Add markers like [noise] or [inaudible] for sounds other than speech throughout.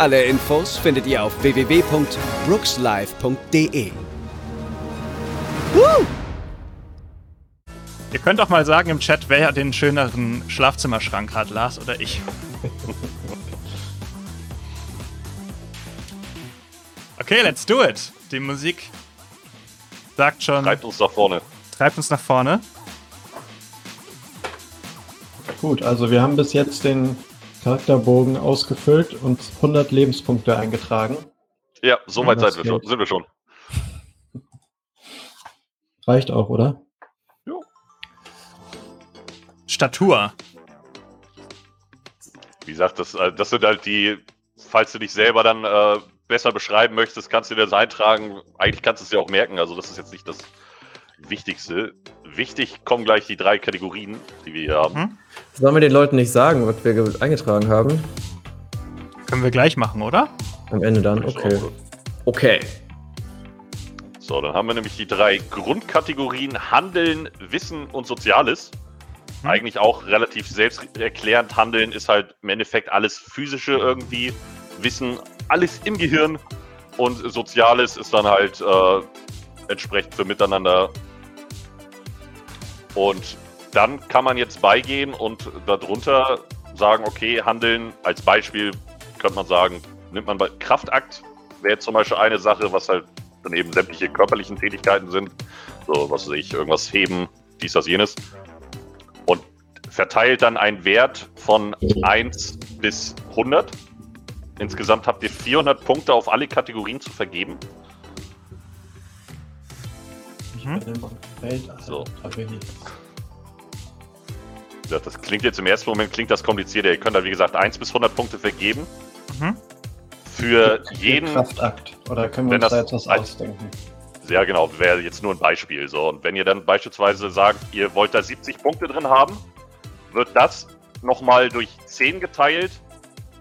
Alle Infos findet ihr auf www.brookslive.de. Woo! Ihr könnt auch mal sagen im Chat, wer den schöneren Schlafzimmerschrank hat, Lars oder ich. Okay, let's do it. Die Musik sagt schon. Treibt uns nach vorne. Treibt uns nach vorne. Gut, also wir haben bis jetzt den Charakterbogen ausgefüllt und 100 Lebenspunkte eingetragen. Ja, so weit Ja, sind wir, schon, sind wir schon. Reicht auch, oder? Statur. Wie gesagt, das, äh, das sind halt die, falls du dich selber dann äh, besser beschreiben möchtest, kannst du dir das eintragen. Eigentlich kannst du es dir auch merken, also das ist jetzt nicht das Wichtigste. Wichtig kommen gleich die drei Kategorien, die wir hier haben. Mhm. Sollen wir den Leuten nicht sagen, was wir ge- eingetragen haben? Können wir gleich machen, oder? Am Ende dann? Okay. Okay. So, dann haben wir nämlich die drei Grundkategorien Handeln, Wissen und Soziales. Mhm. Eigentlich auch relativ selbsterklärend. Handeln ist halt im Endeffekt alles Physische irgendwie. Wissen, alles im Gehirn. Und Soziales ist dann halt äh, entsprechend für Miteinander. Und dann kann man jetzt beigehen und darunter sagen, okay, Handeln als Beispiel könnte man sagen, nimmt man bei Kraftakt, wäre zum Beispiel eine Sache, was halt dann eben sämtliche körperlichen Tätigkeiten sind. So, was weiß ich, irgendwas heben, dies, das, jenes. Und verteilt dann einen Wert von 1 bis 100. Insgesamt habt ihr 400 Punkte auf alle Kategorien zu vergeben. Mhm. So. Da bin ich. Das klingt jetzt im ersten Moment klingt das komplizierter. Ihr könnt da wie gesagt 1 bis 100 Punkte vergeben. Mhm. Für jeden, Kraftakt. Oder können wir uns da das jetzt was als- ausdenken? sehr genau, wäre jetzt nur ein Beispiel. So, und wenn ihr dann beispielsweise sagt, ihr wollt da 70 Punkte drin haben, wird das nochmal durch 10 geteilt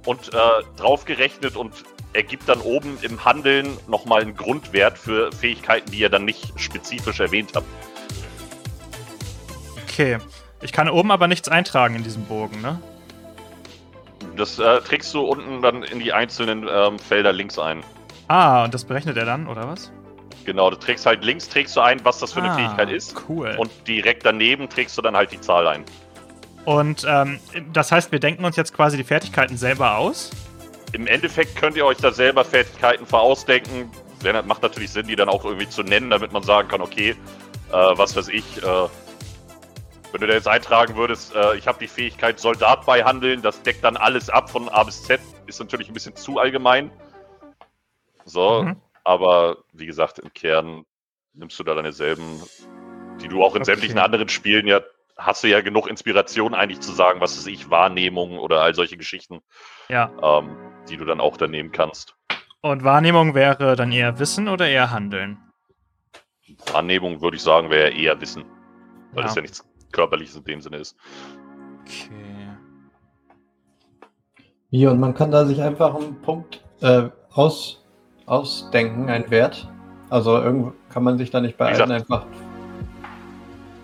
und äh, draufgerechnet und ergibt dann oben im Handeln nochmal einen Grundwert für Fähigkeiten, die ihr dann nicht spezifisch erwähnt habt. Okay. Ich kann oben aber nichts eintragen in diesem Bogen, ne? Das äh, trägst du unten dann in die einzelnen ähm, Felder links ein. Ah, und das berechnet er dann, oder was? Genau, du trägst halt links trägst du ein, was das für eine ah, Fähigkeit ist. Cool. Und direkt daneben trägst du dann halt die Zahl ein. Und ähm, das heißt, wir denken uns jetzt quasi die Fertigkeiten selber aus. Im Endeffekt könnt ihr euch da selber Fertigkeiten vorausdenken. Das macht natürlich Sinn, die dann auch irgendwie zu nennen, damit man sagen kann, okay, äh, was weiß ich, äh, wenn du da jetzt eintragen würdest, äh, ich habe die Fähigkeit Soldat bei Handeln, das deckt dann alles ab von A bis Z, ist natürlich ein bisschen zu allgemein. So, Mhm. aber wie gesagt, im Kern nimmst du da deine selben, die du auch in Okay. sämtlichen anderen Spielen ja, hast du ja genug Inspiration eigentlich zu sagen, was weiß ich, Wahrnehmung oder all solche Geschichten, Ja. ähm, die du dann auch da nehmen kannst. Und Wahrnehmung wäre dann eher Wissen oder eher Handeln? Wahrnehmung würde ich sagen, wäre eher Wissen. Weil Ja. das ja nichts Körperliches in dem Sinne ist. Okay. Hier, und man kann da sich einfach einen Punkt äh, aus, ausdenken, einen Wert. Also irgendwo kann man sich da nicht bei Wie allen gesagt- einfach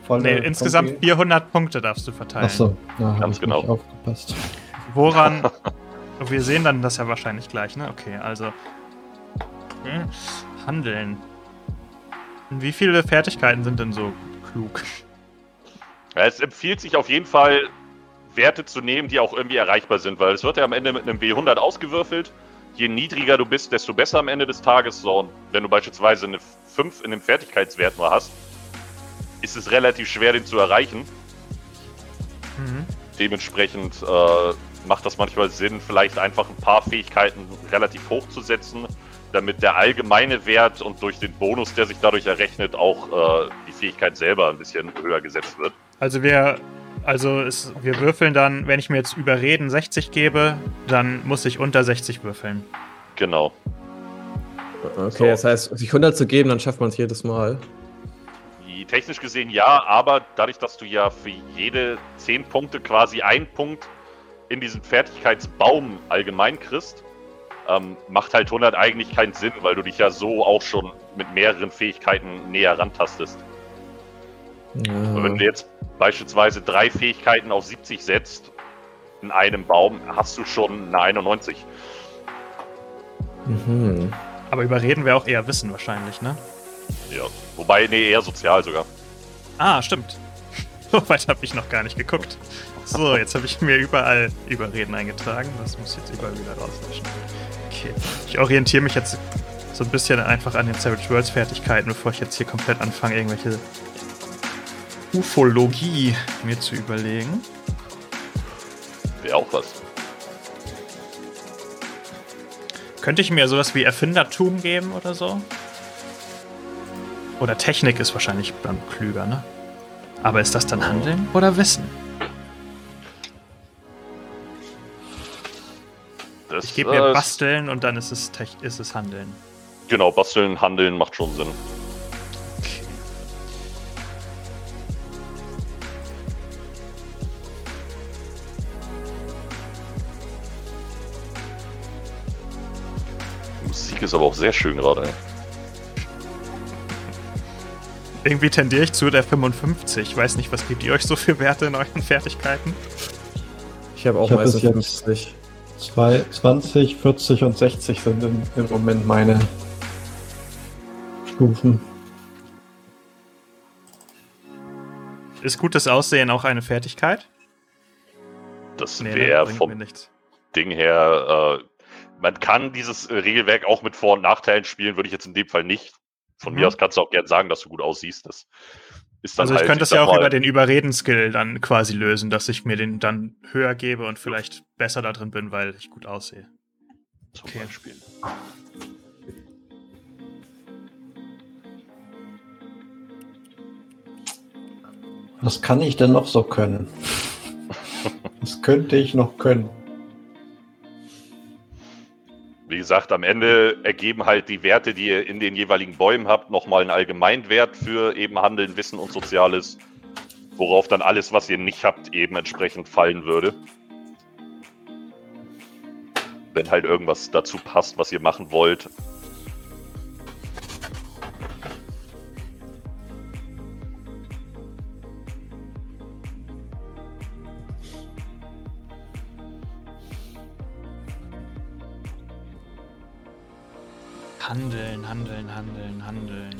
voll. Nee, insgesamt 400 Punkte darfst du verteilen. Achso, habe Ganz ich genau. aufgepasst. Woran. [laughs] Wir sehen dann das ja wahrscheinlich gleich, ne? Okay, also. Hm, Handeln. Wie viele Fertigkeiten sind denn so klug? Ja, es empfiehlt sich auf jeden Fall, Werte zu nehmen, die auch irgendwie erreichbar sind, weil es wird ja am Ende mit einem W100 ausgewürfelt. Je niedriger du bist, desto besser am Ende des Tages. So, und wenn du beispielsweise eine 5 in dem Fertigkeitswert nur hast, ist es relativ schwer, den zu erreichen. Mhm. Dementsprechend äh, macht das manchmal Sinn, vielleicht einfach ein paar Fähigkeiten relativ hoch zu setzen, damit der allgemeine Wert und durch den Bonus, der sich dadurch errechnet, auch äh, die Fähigkeit selber ein bisschen höher gesetzt wird. Also wir. Also es, wir würfeln dann, wenn ich mir jetzt überreden 60 gebe, dann muss ich unter 60 würfeln. Genau. Okay, So. das heißt, sich 100 zu geben, dann schafft man es jedes Mal. Technisch gesehen ja, aber dadurch, dass du ja für jede 10 Punkte quasi einen Punkt in diesen Fertigkeitsbaum allgemein kriegst, ähm, macht halt 100 eigentlich keinen Sinn, weil du dich ja so auch schon mit mehreren Fähigkeiten näher rantastest. Und wenn Ja. du jetzt beispielsweise drei Fähigkeiten auf 70 setzt, in einem Baum, hast du schon eine 91. Mhm. Aber überreden wäre auch eher Wissen wahrscheinlich, ne? Ja. Wobei, nee, eher sozial sogar. Ah, stimmt. So [laughs] weit habe ich noch gar nicht geguckt. So, jetzt habe ich mir überall Überreden eingetragen. Das muss jetzt überall wieder rauslöschen. Okay. Ich orientiere mich jetzt so ein bisschen einfach an den Savage Worlds Fertigkeiten, bevor ich jetzt hier komplett anfange, irgendwelche Ufologie mir zu überlegen. Wäre auch was. Könnte ich mir sowas wie Erfindertum geben oder so? Oder Technik ist wahrscheinlich dann klüger, ne? Aber ist das dann Handeln oder Wissen? Das, Ich gebe mir äh, Basteln und dann ist es, Tech ist es Handeln. Genau, basteln, handeln macht schon Sinn. Okay. Die Musik ist aber auch sehr schön gerade. ey. Irgendwie tendiere ich zu der 55. Ich weiß nicht, was gebt ihr euch so für Werte in euren Fertigkeiten? Ich habe auch Ich hab meistens jetzt- 50. Zwei, 20, 40 und 60 sind im, im Moment meine Stufen. Ist gutes Aussehen auch eine Fertigkeit? Das ne, wäre bringt vom. Ding her. Äh, man kann dieses Regelwerk auch mit Vor- und Nachteilen spielen, würde ich jetzt in dem Fall nicht. Von Mhm. mir aus kannst du auch gern sagen, dass du gut aussiehst. Das ist dann Also halt, ich könnte es sag ja auch mal, über den Überreden-Skill dann quasi lösen, dass ich mir den dann höher gebe und vielleicht besser da drin bin, weil ich gut aussehe. Zum okay. Beispiel. Was kann ich denn noch so können? [laughs] Was könnte ich noch können? Wie gesagt, am Ende ergeben halt die Werte, die ihr in den jeweiligen Bäumen habt, nochmal einen Allgemeinwert für eben Handeln, Wissen und Soziales, worauf dann alles, was ihr nicht habt, eben entsprechend fallen würde. Wenn halt irgendwas dazu passt, was ihr machen wollt. Handeln, handeln, handeln, handeln.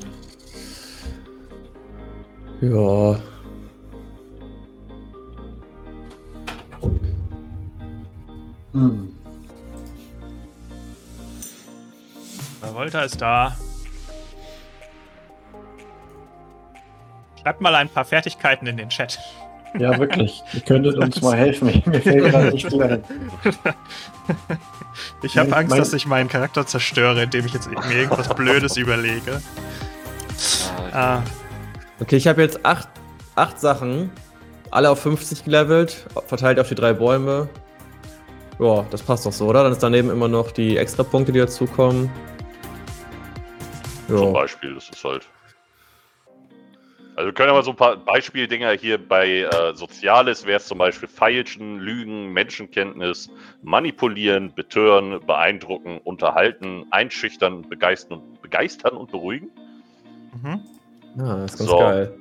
Ja. Hm. Volta ist da. Schreibt mal ein paar Fertigkeiten in den Chat. Ja, wirklich. Ihr könntet [laughs] uns mal helfen. Mir fällt gerade nicht ein. Ich habe Angst, mein- dass ich meinen Charakter zerstöre, indem ich jetzt mir irgendwas Blödes überlege. Ah, Okay, ich habe jetzt acht, acht Sachen. Alle auf 50 gelevelt, verteilt auf die drei Bäume. Ja, das passt doch so, oder? Dann ist daneben immer noch die Extrapunkte, die dazukommen. Zum. Beispiel, das ist halt. Also wir können aber so ein paar Beispieldinger hier bei äh, Soziales wäre es zum Beispiel Feilschen, Lügen, Menschenkenntnis, Manipulieren, Betören, Beeindrucken, Unterhalten, Einschüchtern, Begeistern, begeistern und beruhigen. mhm. Ja, das ist ganz So. geil.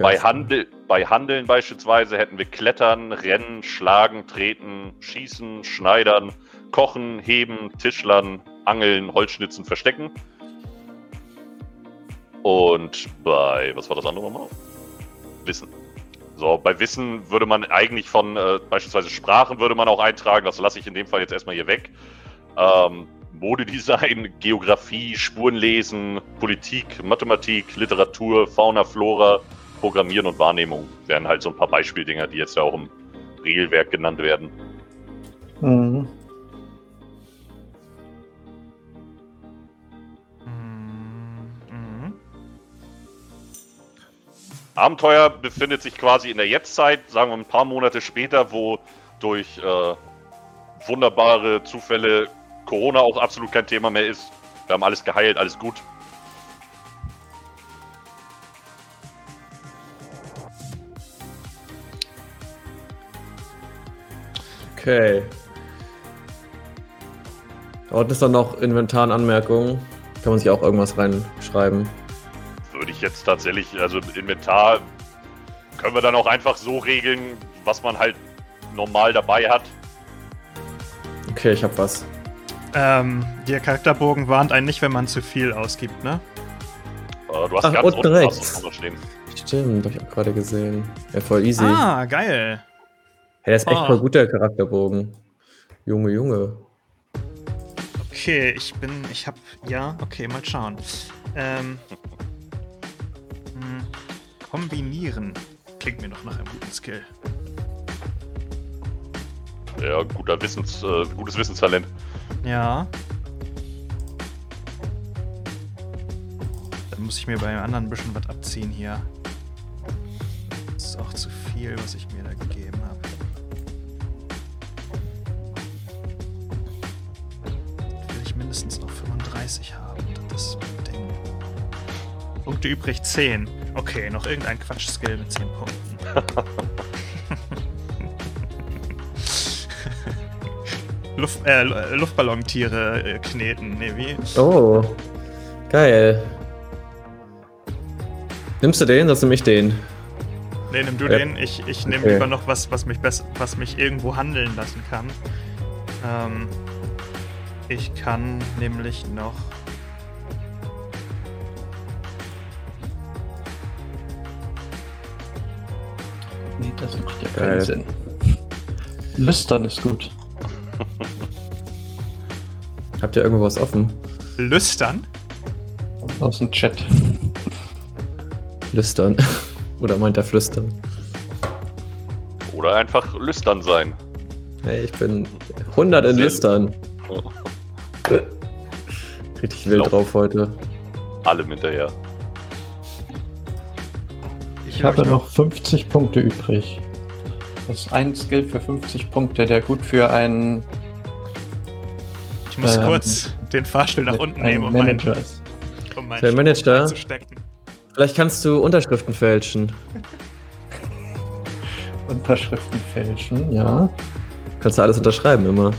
Bei. Handel, bei Handeln beispielsweise hätten wir Klettern, Rennen, Schlagen, Treten, Schießen, Schneidern, Kochen, Heben, Tischlern, Angeln, Holzschnitzen, Verstecken. Und bei, was war das andere nochmal? Wissen. So, bei Wissen würde man eigentlich von äh, beispielsweise Sprachen würde man auch eintragen, das lasse ich in dem Fall jetzt erstmal hier weg. Ähm, Modedesign, Geografie, Spurenlesen, Politik, Mathematik, Literatur, Fauna, Flora, Programmieren und Wahrnehmung wären halt so ein paar Beispieldinger, die jetzt ja auch im Regelwerk genannt werden. Mhm. Abenteuer befindet sich quasi in der Jetztzeit, sagen wir ein paar Monate später, wo durch äh, wunderbare Zufälle Corona auch absolut kein Thema mehr ist. Wir haben alles geheilt, alles gut. Okay. Da unten ist dann noch Inventar und Anmerkungen. Kann man sich auch irgendwas reinschreiben. Würde ich jetzt tatsächlich, also Inventar können wir dann auch einfach so regeln, was man halt normal dabei hat. Okay, ich hab was. Ähm, der Charakterbogen warnt einen nicht, wenn man zu viel ausgibt, ne? Äh, du hast Ach, ganz unten rechts. was noch stehen. Stimmt, hab ich auch gerade gesehen. Ja, voll easy. Ah, geil. Hey, der ist echt Ah. voll gut, der Charakterbogen. Junge, Junge. Okay, ich bin, ich hab, ja, okay, mal schauen. Ähm, hm, kombinieren klingt mir doch nach einem guten Skill. Ja, guter Wissens, äh, gutes Wissenstalent. Ja. Dann muss ich mir bei einem anderen ein bisschen was abziehen hier. Das ist auch zu viel, was ich mir da gegeben habe. Will ich mindestens noch 35 haben. Das ist mein Ding. Punkte übrig 10. Okay, noch irgendein Quatsch-Skill mit 10 Punkten. [laughs] Luft, äh, Lu- Luftballontiere äh, kneten, ne, wie? Oh. Geil. Nimmst du den, sonst nimm ich den. Ne, nimm du Ja. den. Ich, ich nehme Okay. lieber noch was, was mich, was mich irgendwo handeln lassen kann. Ähm, ich kann nämlich noch. Ja Geil. keinen Sinn. Lüstern ist gut. Habt ihr irgendwo was offen? Lüstern? Aus dem Chat. Lüstern. [laughs] Oder meint er flüstern? Oder einfach lüstern sein. Hey, ich bin 100 in Sehr- Lüstern. [laughs] Richtig wild Lauf. drauf heute. Allem hinterher. Ich habe noch 50 Punkte übrig. Das ist ein Skill für 50 Punkte, der gut für einen, Ich muss Ähm, kurz den Fahrstuhl nach unten nehmen, um Manager meinen, um meinen Der Manager? zu stecken. Vielleicht kannst du Unterschriften fälschen. [laughs] Unterschriften fälschen, ja. Kannst du alles unterschreiben immer.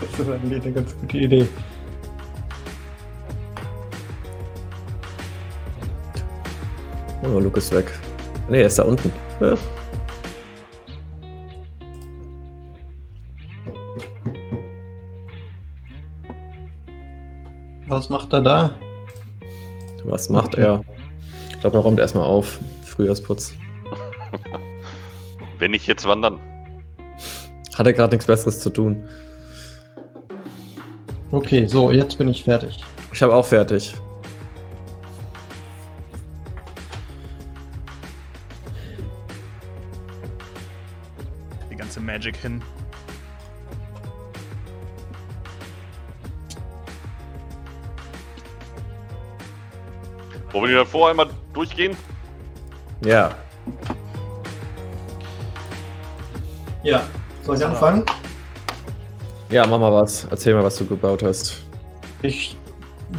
Das ist eigentlich eine ganz gute Idee. Oh, Luke ist weg. Nee, er ist da unten. Ja. Was macht er da? Was macht Okay. er? Ich glaube, er räumt erstmal auf. Frühjahrsputz. [laughs] Wenn ich jetzt wandern. Hat er gerade nichts Besseres zu tun. Okay, so, jetzt bin ich fertig. Ich habe auch fertig. Die ganze Magic hin. Wollen wir die davor einmal durchgehen? Ja. Ja, soll ich anfangen? Ja, mach mal was. Erzähl mal, was du gebaut hast. Ich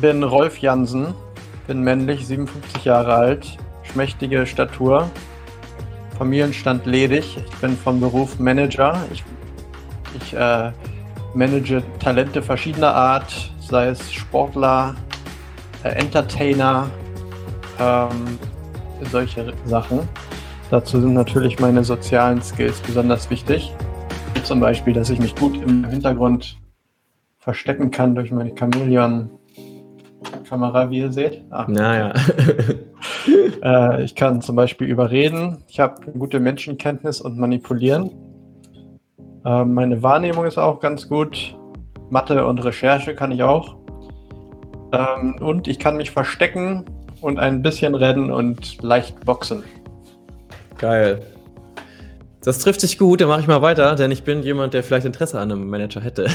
bin Rolf Jansen, bin männlich, 57 Jahre alt, schmächtige Statur, Familienstand ledig. Ich bin vom Beruf Manager. Ich, ich äh, manage Talente verschiedener Art, sei es Sportler, äh, Entertainer, ähm, solche Sachen. Dazu sind natürlich meine sozialen Skills besonders wichtig. Zum Beispiel, dass ich mich gut im Hintergrund verstecken kann durch meine Chameleon-Kamera, wie ihr seht. Ah, Naja. [laughs] äh, ich kann zum Beispiel überreden. Ich habe gute Menschenkenntnis und manipulieren. Äh, meine Wahrnehmung ist auch ganz gut. Mathe und Recherche kann ich auch. Ähm, und ich kann mich verstecken und ein bisschen rennen und leicht boxen. Geil. Das trifft sich gut, dann mache ich mal weiter, denn ich bin jemand, der vielleicht Interesse an einem Manager hätte.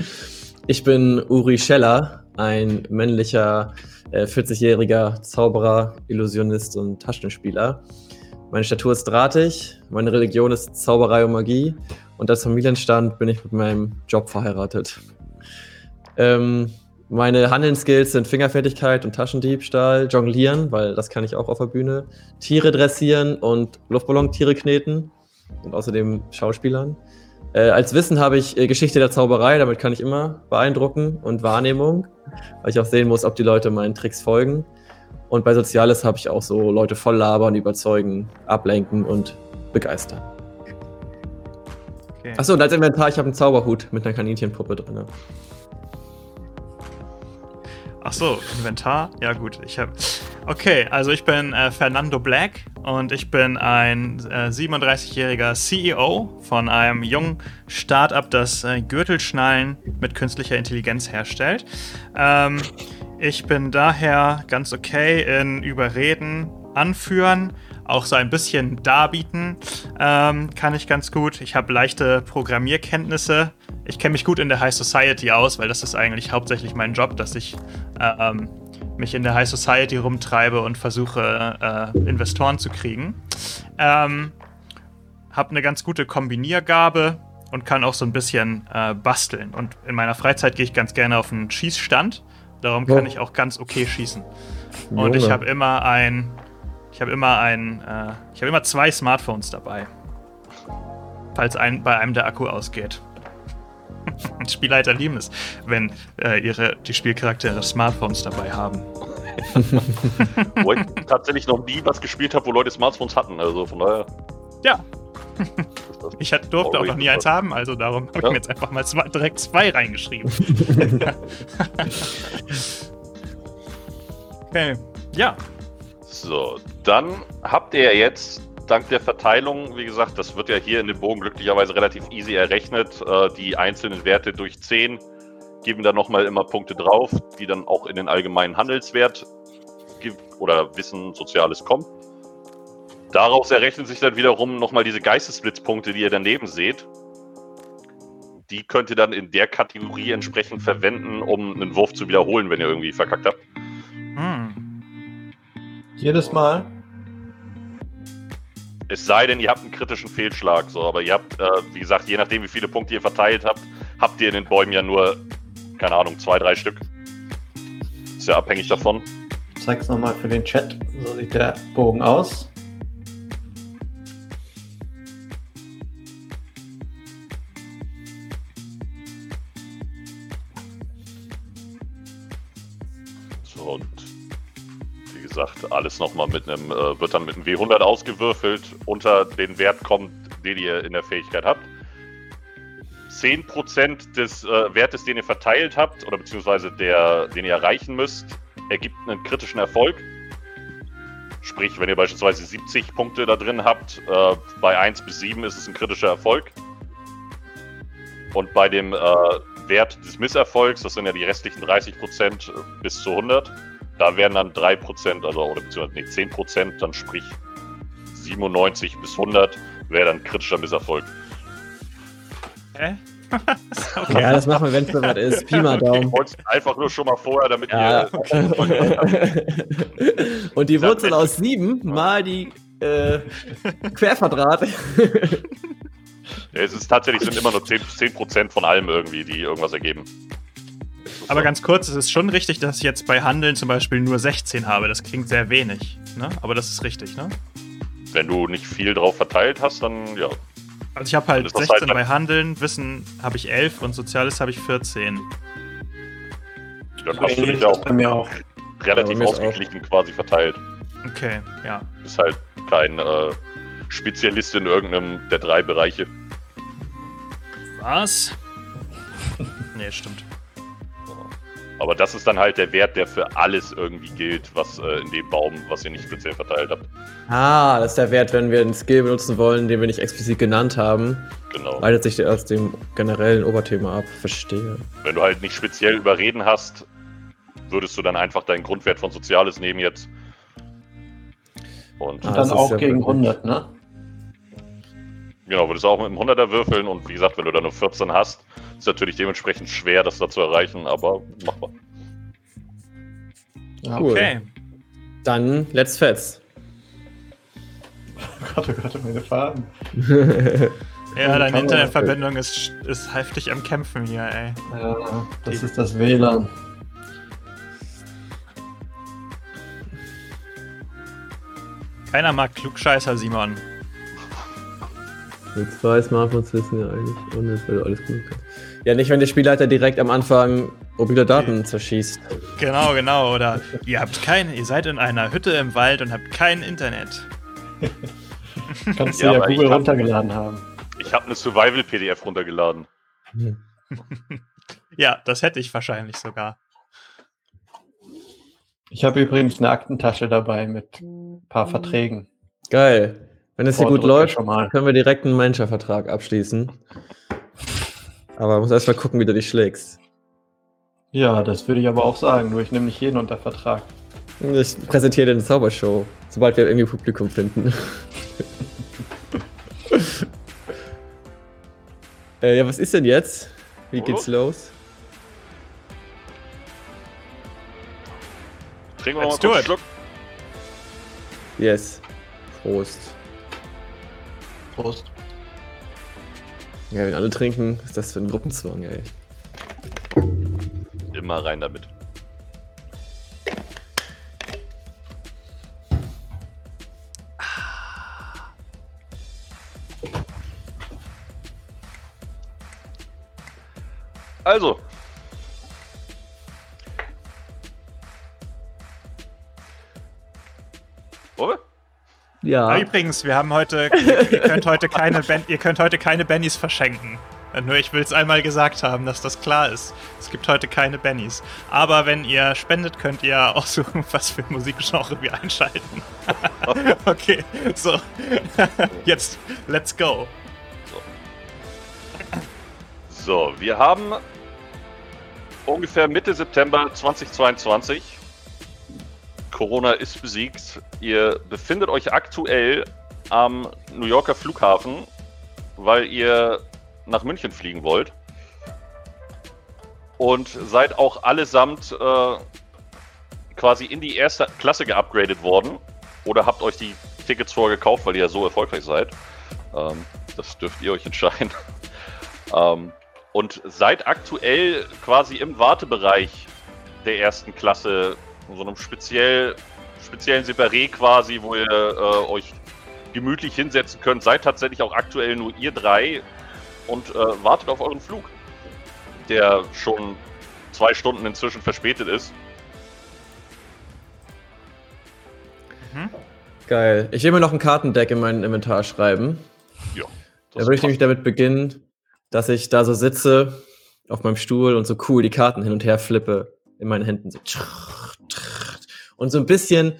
[laughs] ich bin Uri Scheller, ein männlicher äh, 40-jähriger Zauberer, Illusionist und Taschenspieler. Meine Statur ist drahtig, meine Religion ist Zauberei und Magie und als Familienstand bin ich mit meinem Job verheiratet. Ähm, meine Handeln-Skills sind Fingerfertigkeit und Taschendiebstahl, Jonglieren, weil das kann ich auch auf der Bühne, Tiere dressieren und Luftballontiere kneten und außerdem Schauspielern. Äh, als Wissen habe ich äh, Geschichte der Zauberei, damit kann ich immer beeindrucken und Wahrnehmung, weil ich auch sehen muss, ob die Leute meinen Tricks folgen. Und bei Soziales habe ich auch so Leute voll labern, überzeugen, ablenken und begeistern. Okay. Achso, und als Inventar, ich habe einen Zauberhut mit einer Kaninchenpuppe drin. Ach so, Inventar. Ja gut, ich habe. Okay, also ich bin äh, Fernando Black und ich bin ein äh, 37-jähriger CEO von einem jungen Startup, das äh, Gürtelschnallen mit künstlicher Intelligenz herstellt. Ähm, ich bin daher ganz okay in Überreden, Anführen, auch so ein bisschen darbieten ähm, kann ich ganz gut. Ich habe leichte Programmierkenntnisse. Ich kenne mich gut in der High Society aus, weil das ist eigentlich hauptsächlich mein Job, dass ich ähm, mich in der High Society rumtreibe und versuche, äh, Investoren zu kriegen. Ähm, habe eine ganz gute Kombiniergabe und kann auch so ein bisschen äh, basteln. Und in meiner Freizeit gehe ich ganz gerne auf einen Schießstand. Darum kann Oh. ich auch ganz okay schießen. Und ich habe immer ein, ich habe immer ein, äh, ich habe immer zwei Smartphones dabei, falls ein, bei einem der Akku ausgeht. [laughs] Spielleiter lieben es, wenn äh, ihre die Spielcharaktere Smartphones dabei haben. [laughs] Wo ich tatsächlich noch nie was gespielt habe, wo Leute Smartphones hatten. Also von daher. Ja, [laughs] ich hat, durfte auch noch nie eins haben, also darum habe ich Ja. mir jetzt einfach mal zwei, direkt zwei reingeschrieben. okay, ja, So, dann habt ihr jetzt dank der Verteilung, wie gesagt, das wird ja hier in dem Bogen glücklicherweise relativ easy errechnet, äh, die einzelnen Werte durch 10 geben dann nochmal immer Punkte drauf, die dann auch in den allgemeinen Handelswert oder Wissen, Soziales kommen. Daraus errechnen sich dann wiederum nochmal diese Geistesblitzpunkte, die ihr daneben seht. Die könnt ihr dann in der Kategorie entsprechend verwenden, um einen Wurf zu wiederholen, wenn ihr irgendwie verkackt habt. hm. Jedes Mal. Es sei denn, ihr habt einen kritischen Fehlschlag, so, aber ihr habt, äh, wie gesagt, je nachdem, wie viele Punkte ihr verteilt habt, habt ihr in den Bäumen ja nur, keine Ahnung, zwei, drei Stück. Ist ja abhängig davon. Ich zeig's nochmal für den Chat. So sieht der Bogen aus. Gesagt, alles nochmal mit einem, äh, wird dann mit einem W100 ausgewürfelt, unter den Wert kommt, den ihr in der Fähigkeit habt. 10% des äh, Wertes, den ihr verteilt habt, oder beziehungsweise der, den ihr erreichen müsst, ergibt einen kritischen Erfolg. Sprich, wenn ihr beispielsweise 70 Punkte da drin habt, äh, bei 1 bis 7 ist es ein kritischer Erfolg. Und bei dem äh, Wert des Misserfolgs, das sind ja die restlichen 30% bis zu 100, da werden dann 3%, also oder beziehungsweise nee, 10%, dann sprich 97 bis 100 wäre dann kritischer Misserfolg. Hä? [laughs] Ja, das machen wir, wenn es soweit [laughs] ist. Pi mal Ich Daumen. es einfach nur schon mal vorher, damit Ja. ihr. [laughs] Und die Wurzel aus sieben mal die äh, Querquadrat. Ja, es ist tatsächlich sind immer nur 10%, 10 von allem irgendwie, die irgendwas ergeben. Aber ganz kurz, es ist schon richtig, dass ich jetzt bei Handeln zum Beispiel nur 16 habe. Das klingt sehr wenig, ne? Aber das ist richtig, ne? Wenn du nicht viel drauf verteilt hast, dann ja. Also ich habe halt Dann ist das 16 halt- bei Handeln, Wissen habe ich 11 und Soziales habe ich 14. Dann hast du dich auch bei mir auch. relativ ausgeglichen quasi verteilt. Okay, ja. Ist halt kein äh, Spezialist in irgendeinem der drei Bereiche. Was? nee, stimmt. Aber das ist dann halt der Wert, der für alles irgendwie gilt, was äh, in dem Baum, was ihr nicht speziell verteilt habt. Ah, das ist der Wert, wenn wir einen Skill benutzen wollen, den wir nicht explizit genannt haben. Genau. Leitet sich der aus dem generellen Oberthema ab. Verstehe. Wenn du halt nicht speziell überreden hast, würdest du dann einfach deinen Grundwert von Soziales nehmen jetzt. Und Ah, Und das dann auch ja gegen wirklich- 100, ne? Genau, würdest du auch mit einem 100er würfeln und wie gesagt, wenn du da nur 14 hast, ist natürlich dementsprechend schwer, das da zu erreichen, aber machbar. Cool. Okay. Dann let's fetz. [laughs] Gott, oh Gott, meine Farben. [laughs] Ja, deine. Internetverbindung ist, ist heftig am Kämpfen hier, ey. Ja, das ist das WLAN. Keiner mag Klugscheißer, Simon. Mit zwei Smartphones wissen ja eigentlich, ohne dass du alles gut kannst. Ja, nicht, wenn der Spielleiter direkt am Anfang mobile Daten zerschießt. Genau, genau. Oder ihr habt kein, ihr seid in einer Hütte im Wald und habt kein Internet. [laughs] Kannst Ja, du ja ich Google hab- runtergeladen haben. Ich habe eine Survival-PDF runtergeladen. [laughs] Ja, das hätte ich wahrscheinlich sogar. Ich habe übrigens eine Aktentasche dabei mit ein paar Verträgen. Geil. Wenn es hier Oh, gut läuft, schon mal. können wir direkt einen Managervertrag abschließen. Aber man muss erst mal gucken, wie du dich schlägst. Ja, das würde ich aber auch sagen, nur ich nehme nicht jeden unter Vertrag. Ich präsentiere dir eine Zaubershow, sobald wir irgendwie Publikum finden. [laughs] äh, ja, was ist denn jetzt? Wie geht's los? Trinken wir Let's mal einen it. Schluck. Yes. Prost. Prost. Ja, wenn alle trinken, ist das für ein Gruppenzwang, ey. Immer rein damit. Also. Wollen wir? Ja. Ah, übrigens, wir haben heute, ihr, ihr könnt heute keine ben, ihr könnt heute keine Bennys verschenken. Nur ich will es einmal gesagt haben, dass das klar ist. Es gibt heute keine Bennys. Aber wenn ihr spendet, könnt ihr aussuchen, was für Musikgenre wir einschalten. [laughs] okay, so. Jetzt, let's go. So, wir haben ungefähr Mitte September 2022. Corona ist besiegt. Ihr befindet euch aktuell am New Yorker Flughafen, weil ihr nach München fliegen wollt. Und seid auch allesamt äh, quasi in die erste Klasse geupgradet worden. Oder habt euch die Tickets vorher gekauft, weil ihr ja so erfolgreich seid. Ähm, das dürft ihr euch entscheiden. [laughs] ähm, und seid aktuell quasi im Wartebereich der ersten Klasse, in so einem speziell, speziellen Separé quasi, wo ihr äh, euch gemütlich hinsetzen könnt. Seid tatsächlich auch aktuell nur ihr drei und äh, wartet auf euren Flug, der schon zwei Stunden inzwischen verspätet ist. Geil. Ich will mir noch ein Kartendeck in mein Inventar schreiben. Ja. Da würde ich nämlich damit beginnen, dass ich da so sitze auf meinem Stuhl und so cool die Karten hin und her flippe in meinen Händen. So. Und so ein bisschen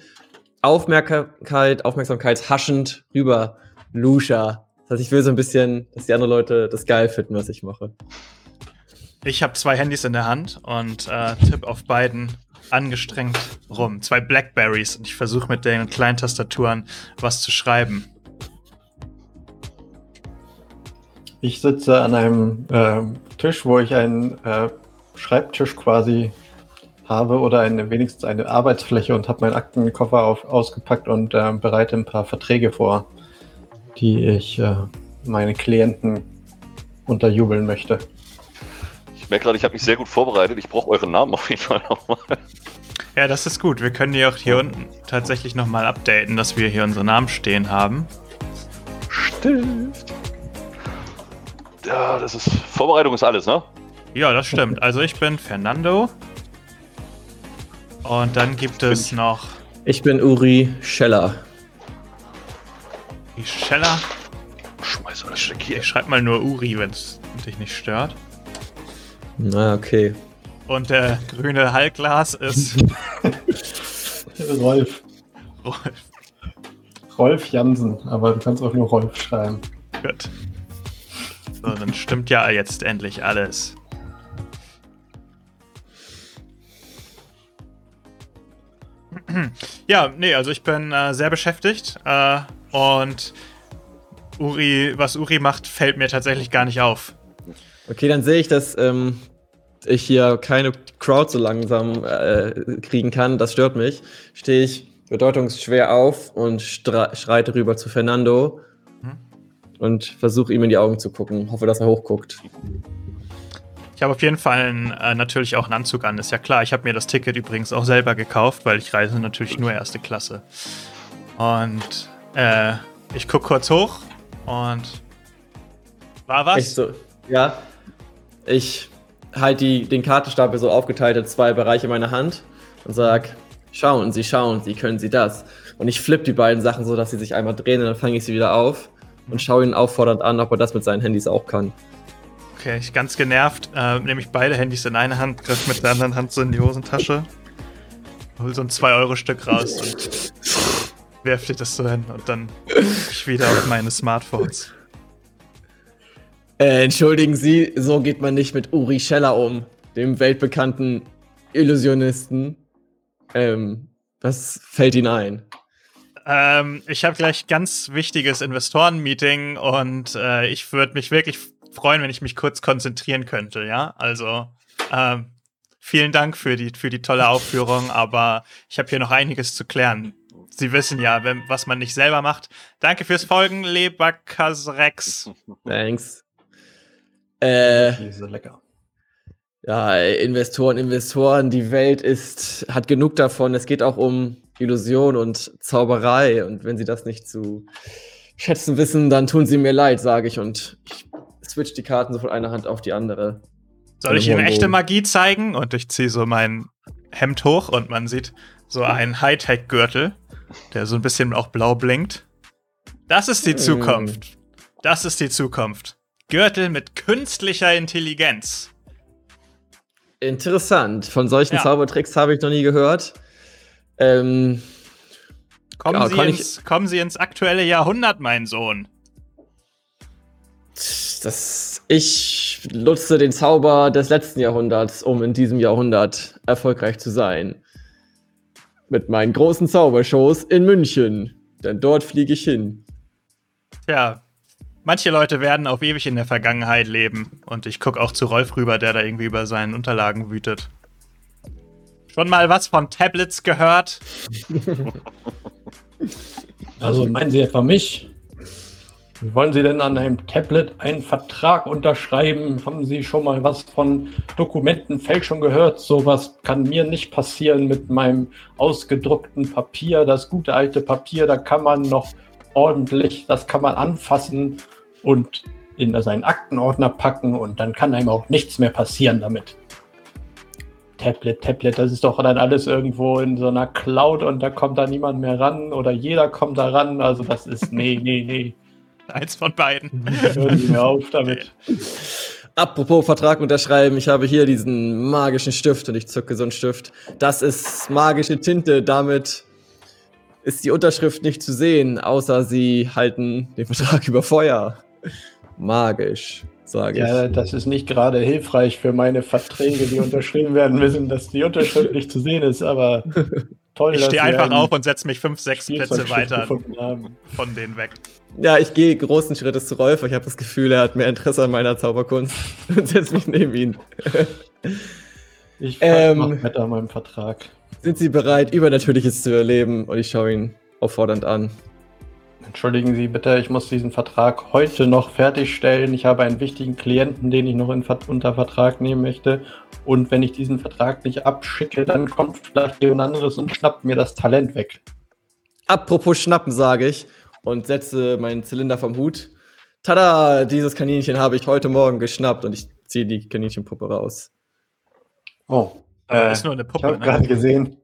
Aufmerksamkeit, Aufmerksamkeit haschend rüber Lusha. Das heißt, ich will so ein bisschen, dass die anderen Leute das geil finden, was ich mache. Ich habe zwei Handys in der Hand und äh, tipp auf beiden angestrengt rum. Zwei Blackberries und ich versuche mit den kleinen Tastaturen was zu schreiben. Ich sitze an einem ähm, Tisch, wo ich einen äh, Schreibtisch quasi habe oder eine, wenigstens eine Arbeitsfläche und habe meinen Aktenkoffer auf, ausgepackt und ähm, bereite ein paar Verträge vor, die ich äh, meine Klienten unterjubeln möchte. Ich merke gerade, ich habe mich sehr gut vorbereitet. Ich brauche euren Namen auf jeden Fall nochmal. Ja, das ist gut. Wir können die auch hier unten tatsächlich nochmal updaten, dass wir hier unsere Namen stehen haben. Stift. Ja, das ist. Vorbereitung ist alles, ne? Ja, das stimmt. Also ich bin Fernando. Und dann gibt es noch Ich bin Uri Scheller. die Scheller. Schmeiß alles weg hier. Ich schreib mal nur Uri, wenn es dich nicht stört. Na, okay. Und der grüne Hallglas ist [laughs] Rolf. Rolf. Rolf Jansen, aber du kannst auch nur Rolf schreiben. Gut. So, dann stimmt ja jetzt endlich alles. Ja, nee, also ich bin äh, sehr beschäftigt äh, und Uri, was Uri macht, fällt mir tatsächlich gar nicht auf. Okay, dann sehe ich, dass ähm, ich hier keine Crowd so langsam äh, kriegen kann. Das stört mich. Stehe ich bedeutungsschwer auf und schreite rüber zu Fernando hm? und versuche ihm in die Augen zu gucken. Hoffe, dass er hochguckt. Ich habe auf jeden Fall einen, äh, natürlich auch einen Anzug an, ist ja klar. Ich habe mir das Ticket übrigens auch selber gekauft, weil ich reise natürlich nur erste Klasse. Und äh, ich gucke kurz hoch und war was? Ich so, ja, ich halte den Kartenstapel so aufgeteilt in zwei Bereiche meiner Hand und sag, schauen Sie, schauen Sie, können Sie das? Und ich flippe die beiden Sachen so, dass sie sich einmal drehen und dann fange ich sie wieder auf und schaue ihn auffordernd an, ob er das mit seinen Handys auch kann. Okay, ich ganz genervt, äh, nehme ich beide Handys in eine Hand, griff mit der anderen Hand so in die Hosentasche, hol so ein 2-Euro-Stück raus und werf dir das so hin und dann ich wieder auf meine Smartphones. Äh, entschuldigen Sie, so geht man nicht mit Uri Scheller um, dem weltbekannten Illusionisten. Ähm, was fällt Ihnen ein? Ähm, ich habe gleich ganz wichtiges Investoren-Meeting und äh, ich würde mich wirklich freuen, wenn ich mich kurz konzentrieren könnte, ja. Also ähm, vielen Dank für die, für die tolle Aufführung, aber ich habe hier noch einiges zu klären. Sie wissen ja, wenn, was man nicht selber macht. Danke fürs Folgen, Leberkasrex. Thanks. Äh, die ist lecker. Ja, Investoren, Investoren, die Welt ist, hat genug davon. Es geht auch um Illusion und Zauberei. Und wenn sie das nicht zu schätzen wissen, dann tun sie mir leid, sage ich. Und ich switch die Karten so von einer Hand auf die andere. Soll ich ihm echte Magie zeigen? Und ich ziehe so mein Hemd hoch und man sieht so einen Hightech-Gürtel, der so ein bisschen auch blau blinkt. Das ist die hm. Zukunft. Das ist die Zukunft. Gürtel mit künstlicher Intelligenz. Interessant. Von solchen ja. Zaubertricks habe ich noch nie gehört. Ähm, kommen, ja, Sie ins, kommen Sie ins aktuelle Jahrhundert, mein Sohn das, ich nutze den Zauber des letzten Jahrhunderts, um in diesem Jahrhundert erfolgreich zu sein. Mit meinen großen Zaubershows in München. Denn dort fliege ich hin. Ja, manche Leute werden auf ewig in der Vergangenheit leben. Und ich gucke auch zu Rolf rüber, der da irgendwie über seinen Unterlagen wütet. Schon mal was von Tablets gehört? [laughs] also meinen Sie etwa mich? Wollen Sie denn an einem Tablet einen Vertrag unterschreiben? Haben Sie schon mal was von Dokumentenfälschung gehört? Sowas kann mir nicht passieren mit meinem ausgedruckten Papier. Das gute alte Papier, da kann man noch ordentlich, das kann man anfassen und in seinen Aktenordner packen und dann kann einem auch nichts mehr passieren damit. Tablet, Tablet, das ist doch dann alles irgendwo in so einer Cloud und da kommt da niemand mehr ran oder jeder kommt da ran. Also das ist, nee, nee, nee. [laughs] Eins von beiden. Mir auf damit. [laughs] Apropos Vertrag unterschreiben, ich habe hier diesen magischen Stift und ich zücke so einen Stift. Das ist magische Tinte, damit ist die Unterschrift nicht zu sehen, außer Sie halten den Vertrag [laughs] über Feuer. Magisch, sage ich. Ja, das ist nicht gerade hilfreich für meine Verträge, die unterschrieben werden müssen, dass die Unterschrift nicht zu sehen ist, aber toll. Ich stehe einfach auf und setze mich fünf, sechs Plätze weiter von denen weg. Ja, ich gehe großen Schrittes zu Rolf. Ich habe das Gefühl, er hat mehr Interesse an meiner Zauberkunst [laughs] und setze mich neben ihn. [laughs] ich ähm, mit an meinem Vertrag. Sind Sie bereit, Übernatürliches zu erleben? Und ich schaue ihn auffordernd an. Entschuldigen Sie bitte, ich muss diesen Vertrag heute noch fertigstellen. Ich habe einen wichtigen Klienten, den ich noch in, unter Vertrag nehmen möchte. Und wenn ich diesen Vertrag nicht abschicke, dann kommt vielleicht jemand anderes und schnappt mir das Talent weg. Apropos Schnappen, sage ich und setze meinen Zylinder vom Hut. Tada, dieses Kaninchen habe ich heute Morgen geschnappt und ich ziehe die Kaninchenpuppe raus. Oh, äh, das ist nur eine Puppe. Ich habe ne? gerade gesehen,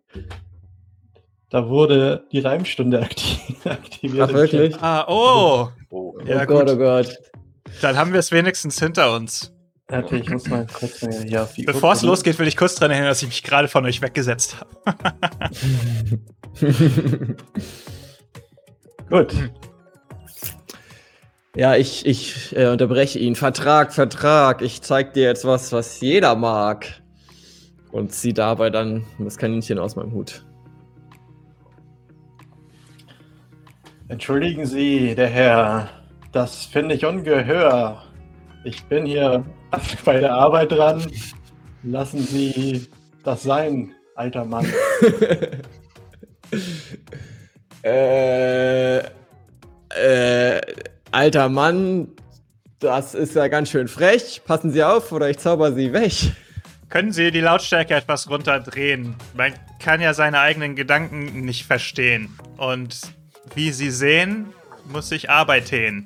da wurde die Reimstunde [laughs] aktiviert. Ach, wirklich? Ah, oh. oh. Ja, oh Gott, oh Gott. Dann haben wir es wenigstens hinter uns. Warte, ich muss mal kurz hier auf die Bevor es losgeht, will ich kurz daran erinnern, dass ich mich gerade von euch weggesetzt habe. [laughs] Gut. Ja, ich, ich äh, unterbreche ihn. Vertrag, Vertrag. Ich zeig dir jetzt was, was jeder mag. Und zieh dabei dann das Kaninchen aus meinem Hut. Entschuldigen Sie, der Herr. Das finde ich ungehör. Ich bin hier [laughs] bei der Arbeit dran. Lassen Sie das sein, alter Mann. [laughs] Äh, äh, alter Mann, das ist ja ganz schön frech. Passen Sie auf oder ich zauber Sie weg. Können Sie die Lautstärke etwas runterdrehen? Man kann ja seine eigenen Gedanken nicht verstehen. Und wie Sie sehen, muss ich arbeiten.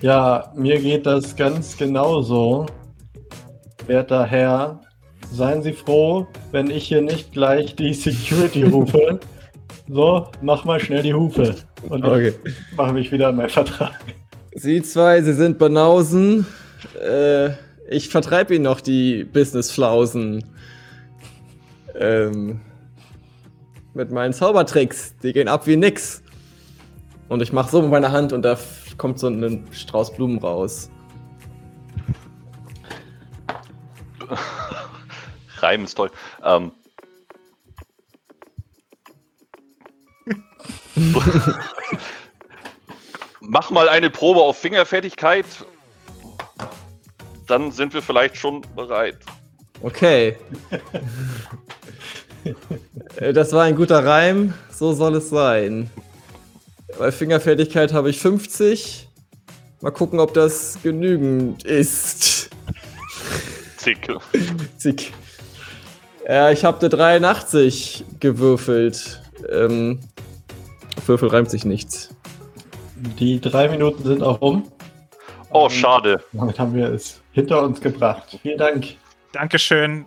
Ja, mir geht das ganz genauso. Werter Herr, seien Sie froh, wenn ich hier nicht gleich die Security rufe. [laughs] So, mach mal schnell die Hufe. Und Okay. ich mache mich wieder an meinen Vertrag. Sie zwei, Sie sind Banausen. Äh, ich vertreibe Ihnen noch die Business-Flausen. Ähm, mit meinen Zaubertricks. Die gehen ab wie nix. Und ich mache so mit meiner Hand und da kommt so ein Strauß Blumen raus. [laughs] Reimen ist toll. Ähm. [laughs] Mach mal eine Probe auf Fingerfertigkeit. Dann sind wir vielleicht schon bereit. Okay. [laughs] Äh, das war ein guter Reim. So soll es sein. Bei Fingerfertigkeit habe ich 50. Mal gucken, ob das genügend ist. Zick. [laughs] Zick. Ja, ich habe eine 83 gewürfelt. Ähm, auf Würfel reimt sich nichts. Die drei Minuten sind auch rum. Oh, schade. Damit haben wir es hinter uns gebracht. Vielen Dank. Dankeschön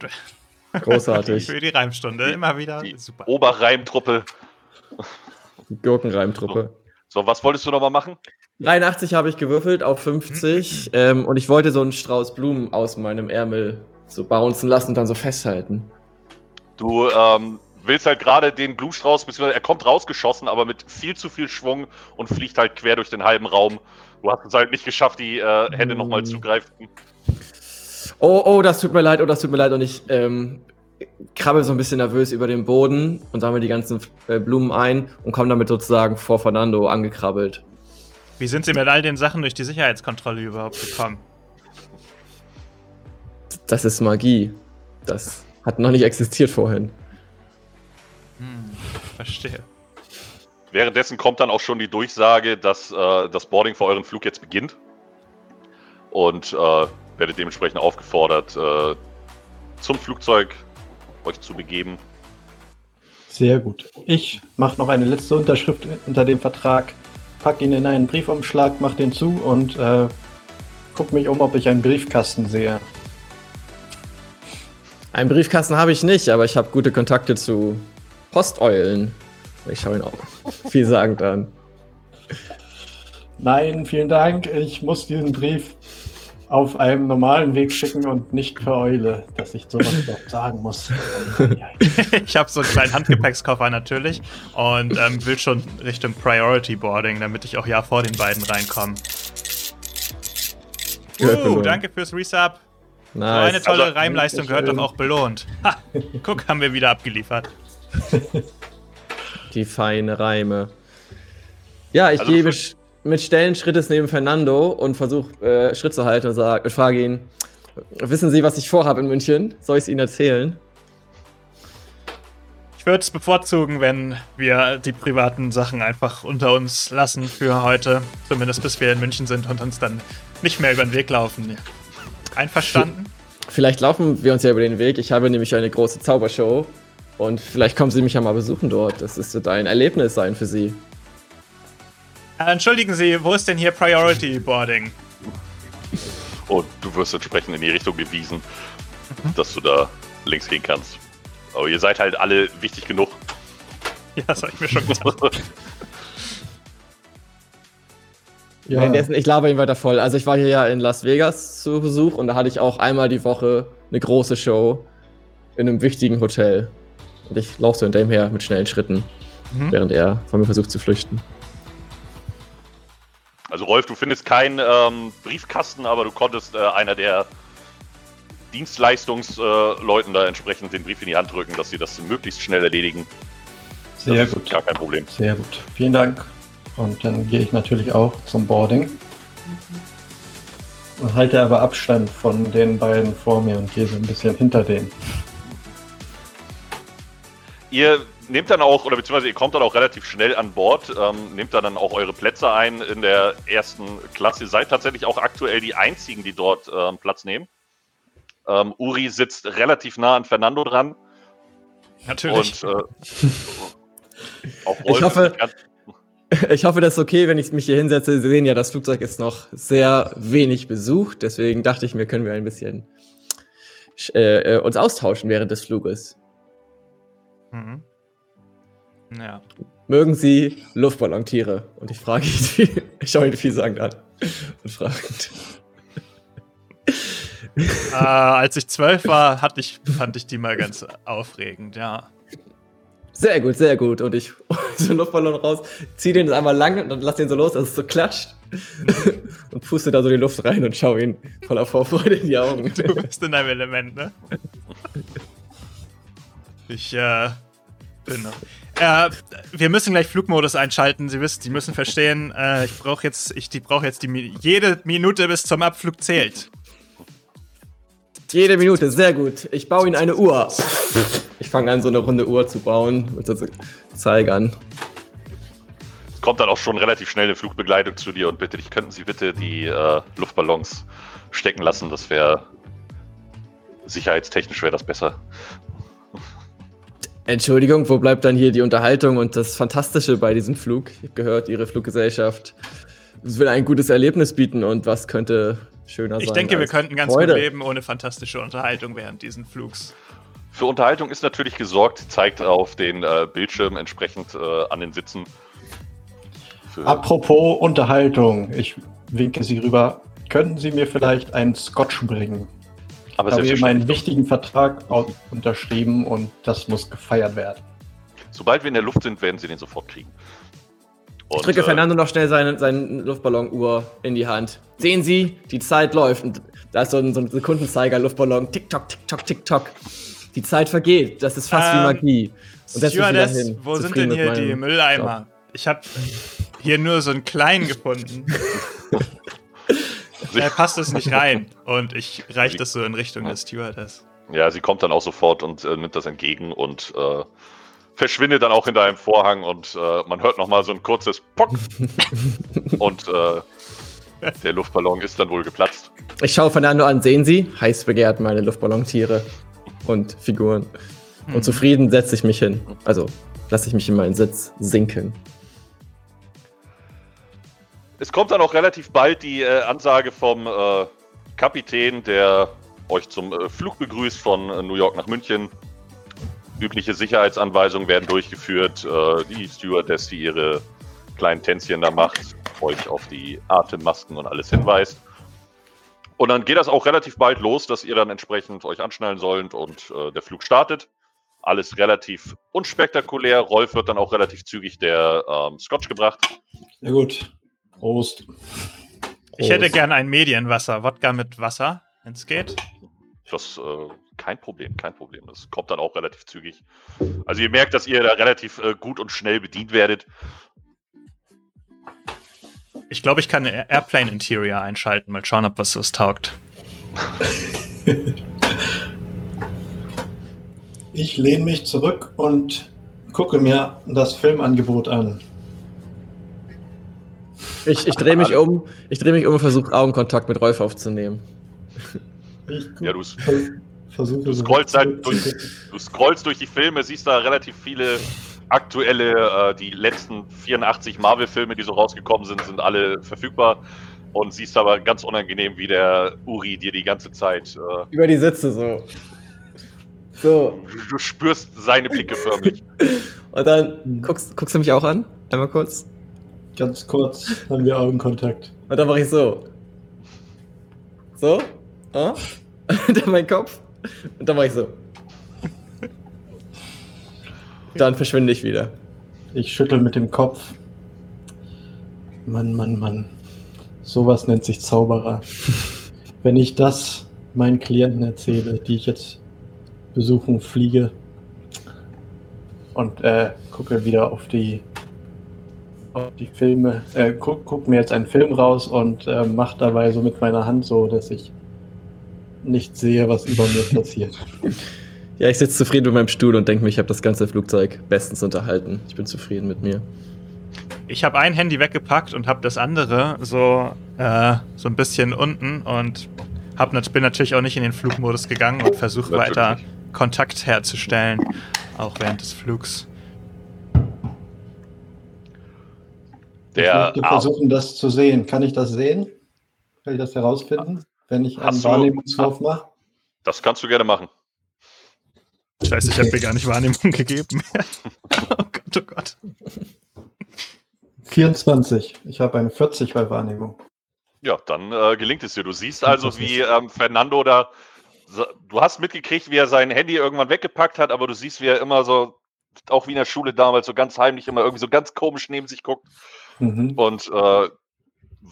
Großartig. für die Reimstunde. Immer wieder Die super. Oberreimtruppe. Gurkenreimtruppe. So, was wolltest du nochmal machen? 83 habe ich gewürfelt auf 50. Ähm, und ich wollte so einen Strauß Blumen aus meinem Ärmel so bouncen lassen und dann so festhalten. Du ähm, willst halt gerade den Blumenstrauß, beziehungsweise er kommt rausgeschossen, aber mit viel zu viel Schwung und fliegt halt quer durch den halben Raum. Du hast es halt nicht geschafft, die äh, Hände Mm. nochmal zu greifen. Oh, oh, das tut mir leid, oh, das tut mir leid. Und ich ähm, krabbel so ein bisschen nervös über den Boden und sammle die ganzen äh, Blumen ein und komme damit sozusagen vor Fernando angekrabbelt. Wie sind Sie mit all den Sachen durch die Sicherheitskontrolle überhaupt gekommen? Das ist Magie. Das hat noch nicht existiert vorhin. Hm, verstehe. Währenddessen kommt dann auch schon die Durchsage, dass äh, das Boarding für euren Flug jetzt beginnt. Und äh, werdet dementsprechend aufgefordert, äh, zum Flugzeug euch zu begeben. Sehr gut. Ich mache noch eine letzte Unterschrift unter dem Vertrag, pack ihn in einen Briefumschlag, mach den zu und äh, guck mich um, ob ich einen Briefkasten sehe. Einen Briefkasten habe ich nicht, aber ich habe gute Kontakte zu Posteulen. Ich schaue ihn auch [laughs] vielsagend an. Nein, vielen Dank. Ich muss diesen Brief auf einem normalen Weg schicken und nicht für Eule, dass ich sowas [laughs] überhaupt sagen muss. Ich habe so einen kleinen Handgepäckskoffer natürlich und ähm, will schon Richtung Priority Boarding, damit ich auch ja vor den beiden reinkomme. Uh, danke fürs Resub. So Nice. eine tolle Also- Reimleistung gehört doch auch belohnt. Ha, guck, haben wir wieder abgeliefert. [laughs] Die feine Reime. Ja, ich Also gehe für- mit, schnellen Schrittes neben Fernando und versuche äh, Schritt zu halten und sag, frage ihn, wissen Sie, was ich vorhabe in München? Soll ich es Ihnen erzählen? Ich würde es bevorzugen, wenn wir die privaten Sachen einfach unter uns lassen für heute. Zumindest bis wir in München sind und uns dann nicht mehr über den Weg laufen. Einverstanden? Vielleicht laufen wir uns ja über den Weg. Ich habe nämlich eine große Zaubershow und vielleicht kommen Sie mich ja mal besuchen dort. Das ist ein Erlebnis sein für Sie. Äh, entschuldigen Sie, wo ist denn hier Priority Boarding? Und du wirst entsprechend in die Richtung gewiesen, dass du da links gehen kannst. Aber ihr seid halt alle wichtig genug. Ja, das habe ich mir schon gedacht. [laughs] Ja, Währenddessen, ich laber ihn weiter voll. Also ich war hier ja in Las Vegas zu Besuch und da hatte ich auch einmal die Woche eine große Show in einem wichtigen Hotel. Und ich laufe so hinter ihm her mit schnellen Schritten, Mhm. während er von mir versucht zu flüchten. Also Rolf, du findest keinen ähm, Briefkasten, aber du konntest äh, einer der Dienstleistungsleuten äh, da entsprechend den Brief in die Hand drücken, dass sie das möglichst schnell erledigen. sehr das gut. gar kein Problem. Sehr gut. Vielen Dank. Und dann gehe ich natürlich auch zum Boarding. Und halte aber Abstand von den beiden vor mir und gehe so ein bisschen hinter denen. ihr nehmt dann auch, oder beziehungsweise ihr kommt dann auch relativ schnell an Bord, ähm, nehmt dann, dann auch eure Plätze ein in der ersten Klasse. Ihr seid tatsächlich auch aktuell die einzigen, die dort ähm, Platz nehmen. Ähm, Uri sitzt relativ nah an Fernando dran. Natürlich. Und äh, auch Ich hoffe- Ich hoffe, das ist okay, wenn ich mich hier hinsetze. Sie sehen ja, das Flugzeug ist noch sehr wenig besucht. Deswegen dachte ich mir, können wir ein bisschen äh, äh, uns austauschen während des Fluges. Mhm. Ja. Mögen Sie Luftballontiere? Und ich frage ihn, [laughs] ich schaue ihn vielsagend an und fragend. [laughs] äh, als ich zwölf war, hatte ich, fand ich die mal ganz aufregend, ja. Sehr gut, sehr gut. Und ich [laughs] so einen Luftballon raus, ziehe den einmal lang und dann lass den so los, dass es so klatscht. und puste da so die Luft rein und schaue ihn voller Vorfreude in die Augen. Du bist in deinem Element, ne? Ich, äh, noch. Äh, wir müssen gleich Flugmodus einschalten. Sie wissen, Sie müssen verstehen, äh, ich brauche jetzt, ich die brauche jetzt die jede Minute bis zum Abflug zählt. Jede Minute, sehr gut. Ich baue Ihnen eine Uhr. Ich fange an, so eine runde Uhr zu bauen mit so Zeigern. Es kommt dann auch schon relativ schnell eine Flugbegleitung zu dir und bitte dich, könnten Sie bitte die äh, Luftballons stecken lassen? Das wäre sicherheitstechnisch wäre das besser. Entschuldigung, wo bleibt dann hier die Unterhaltung und das Fantastische bei diesem Flug? Ich habe gehört, Ihre Fluggesellschaft will ein gutes Erlebnis bieten und was könnte schöner Ich sein? denke, wir könnten ganz Freude? gut leben ohne fantastische Unterhaltung während diesen Flugs. Für Unterhaltung ist natürlich gesorgt, zeigt auf den äh, Bildschirm entsprechend äh, an den Sitzen. Für, Apropos Unterhaltung, ich winke Sie rüber. Könnten Sie mir vielleicht einen Scotch bringen? Aber Ich habe eben einen wichtigen Vertrag unterschrieben und das muss gefeiert werden. sobald wir in der Luft sind, werden Sie den sofort kriegen. Ich Und, drücke äh, Fernando noch schnell seine, seine Luftballonuhr in die Hand. Sehen Sie, die Zeit läuft. Und da ist so ein, so ein Sekundenzeiger, Luftballon. Tick-Tock, Tick-Tock, Tick-Tock. Die Zeit vergeht. Das ist fast wie Ähm, Magie. Und wieder Stewardess, hin, wo sind denn hier die Mülleimer? Ich habe hier nur so einen kleinen gefunden. [laughs] Da passt es nicht rein. Und ich reiche das so in Richtung des Stewardess. Ja, sie kommt dann auch sofort und äh, nimmt das entgegen und äh, verschwindet dann auch hinter einem Vorhang und äh, man hört nochmal so ein kurzes Pock [laughs] und äh, der Luftballon ist dann wohl geplatzt. Ich schaue Fernando an, sehen Sie? Heiß begehrt meine Luftballontiere und Figuren. Hm. Und zufrieden setze ich mich hin. Also lasse ich mich in meinen Sitz sinken. Es kommt dann auch relativ bald die äh, Ansage vom äh, Kapitän, der euch zum äh, Flug begrüßt von äh, New York nach München. Übliche Sicherheitsanweisungen werden durchgeführt. Äh, die Stewardess, die ihre kleinen Tänzchen da macht, euch auf die Atemmasken und alles hinweist. Und dann geht das auch relativ bald los, dass ihr dann entsprechend euch anschnallen sollt und äh, der Flug startet. Alles relativ unspektakulär. Rolf wird dann auch relativ zügig der ähm, Scotch gebracht. Na gut. Prost. Ich hätte gern ein Medienwasser. Wodka mit Wasser, wenn es geht. Das äh, kein Problem, kein Problem. Das kommt dann auch relativ zügig. Also ihr merkt, dass ihr da relativ äh, gut und schnell bedient werdet. Ich glaube, ich kann Airplane Interior einschalten. Mal schauen, ob was das taugt. [laughs] Ich lehne mich zurück und gucke mir das Filmangebot an. Ich, ich drehe mich um, ich drehe mich um und versuche Augenkontakt mit Rolf aufzunehmen. Ja, du, du scrollst halt durch, du scrollst durch die Filme, siehst da relativ viele aktuelle, äh, die letzten 84 Marvel-Filme, die so rausgekommen sind, sind alle verfügbar. Und siehst aber ganz unangenehm, wie der Uri dir die ganze Zeit. Äh, Über die Sitze so. So. du spürst seine Blicke förmlich. [laughs] Und dann guckst, guckst du mich auch an? Einmal kurz. Ganz kurz haben wir Augenkontakt. Und dann mache ich so. So. Ah? [laughs] Dann mein Kopf. Und dann mache ich so. Dann verschwinde ich wieder. Ich schüttel mit dem Kopf. Mann, Mann, Mann. Sowas nennt sich Zauberer. [laughs] Wenn ich das meinen Klienten erzähle, die ich jetzt besuchen fliege und äh, gucke wieder auf die auf die Filme, äh, guck, guck mir jetzt einen Film raus und äh, mach dabei so mit meiner Hand so, dass ich nicht sehe, was über mir [laughs] passiert. Ja, ich sitze zufrieden mit meinem Stuhl und denke mir, ich habe das ganze Flugzeug bestens unterhalten. Ich bin zufrieden mit mir. Ich habe ein Handy weggepackt und habe das andere so, äh, so ein bisschen unten und hab, bin natürlich auch nicht in den Flugmodus gegangen und versuche weiter Kontakt herzustellen, auch während des Flugs. Der ich möchte versuchen, das zu sehen. Kann ich das sehen? Kann ich das herausfinden, wenn ich einen Wahrnehmungswurf mache? Das kannst du gerne machen. Scheiße, ich habe mir gar nicht Wahrnehmung [laughs] gegeben. oh Gott, oh Gott. 24. Ich habe eine 40 bei Wahrnehmung. Ja, dann äh, gelingt es dir. Du siehst also, wie ähm, Fernando da. Du hast mitgekriegt, wie er sein Handy irgendwann weggepackt hat, aber du siehst, wie er immer so, auch wie in der Schule damals, so ganz heimlich immer irgendwie so ganz komisch neben sich guckt. Mhm. Und äh,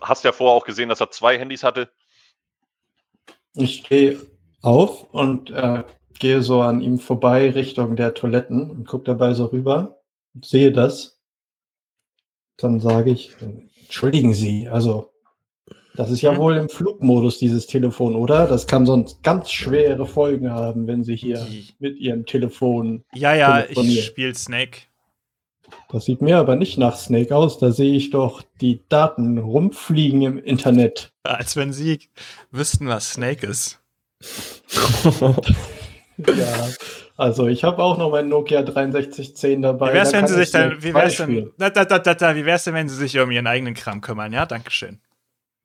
hast ja vorher auch gesehen, dass er zwei Handys hatte. Ich stehe auf und äh, gehe so an ihm vorbei Richtung der Toiletten und gucke dabei so rüber und sehe das. Dann sage ich, entschuldigen Sie, also das ist ja mhm. wohl im Flugmodus, dieses Telefon, oder? Das kann sonst ganz schwere Folgen haben, wenn Sie hier mit Ihrem Telefon. Ja, ja, ich spiele Snake. Das sieht mir aber nicht nach Snake aus. Da sehe ich doch die Daten rumfliegen im Internet. Als wenn Sie wüssten, was Snake ist. [laughs] ja, also ich habe auch noch mein Nokia 6310 dabei. Wie wär's, da wenn Sie sich dann, wie wär's denn, da, da, da, da, wie wär's denn, wenn Sie sich um Ihren eigenen Kram kümmern? Ja, Dankeschön.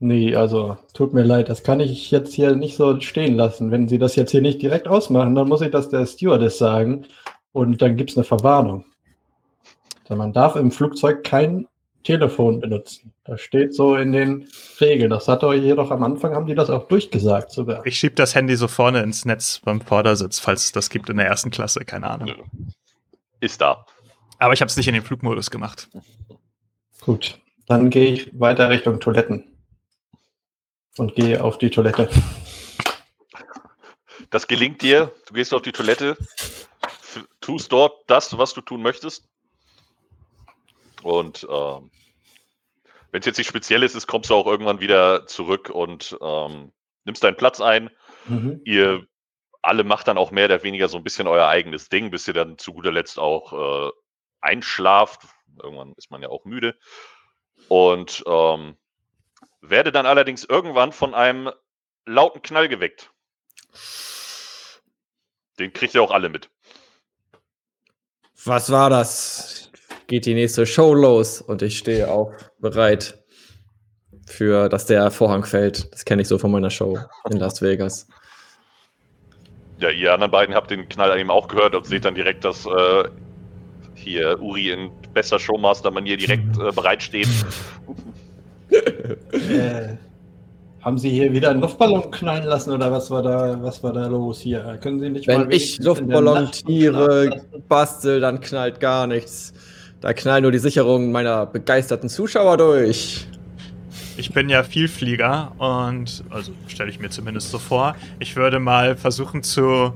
Nee, also tut mir leid, das kann ich jetzt hier nicht so stehen lassen. Wenn Sie das jetzt hier nicht direkt ausmachen, dann muss ich das der Stewardess sagen und dann gibt es eine Verwarnung. Also man darf im Flugzeug kein Telefon benutzen. Das steht so in den Regeln. Das hat euch jedoch am Anfang, haben die das auch durchgesagt sogar. Ich schieb das Handy so vorne ins Netz beim Vordersitz, falls es das gibt in der ersten Klasse, keine Ahnung. Ist da. Aber ich habe es nicht in den Flugmodus gemacht. Gut, dann gehe ich weiter Richtung Toiletten und gehe auf die Toilette. Das gelingt dir. Du gehst auf die Toilette, tust dort das, was du tun möchtest. Und ähm, wenn es jetzt nicht speziell ist, kommst du auch irgendwann wieder zurück und ähm, nimmst deinen Platz ein. Mhm. Ihr alle macht dann auch mehr oder weniger so ein bisschen euer eigenes Ding, bis ihr dann zu guter Letzt auch äh, einschlaft. Irgendwann ist man ja auch müde. Und ähm, werde dann allerdings irgendwann von einem lauten Knall geweckt. Den kriegt ihr auch alle mit. Was war das? Geht die nächste Show los und ich stehe auch bereit für, dass der Vorhang fällt. Das kenne ich so von meiner Show in Las Vegas. Ja, ihr anderen beiden habt den Knall eben auch gehört und seht dann direkt, dass äh, hier Uri in bester Showmaster-Manier direkt äh, bereitsteht. [laughs] äh, haben Sie hier wieder einen Luftballon knallen lassen oder was war da, was war da los hier? Können Sie nicht Wenn ich Luftballontiere bastel, dann knallt gar nichts. Da knallen nur die Sicherungen meiner begeisterten Zuschauer durch. Ich bin ja Vielflieger und, also stelle ich mir zumindest so vor, ich würde mal versuchen zu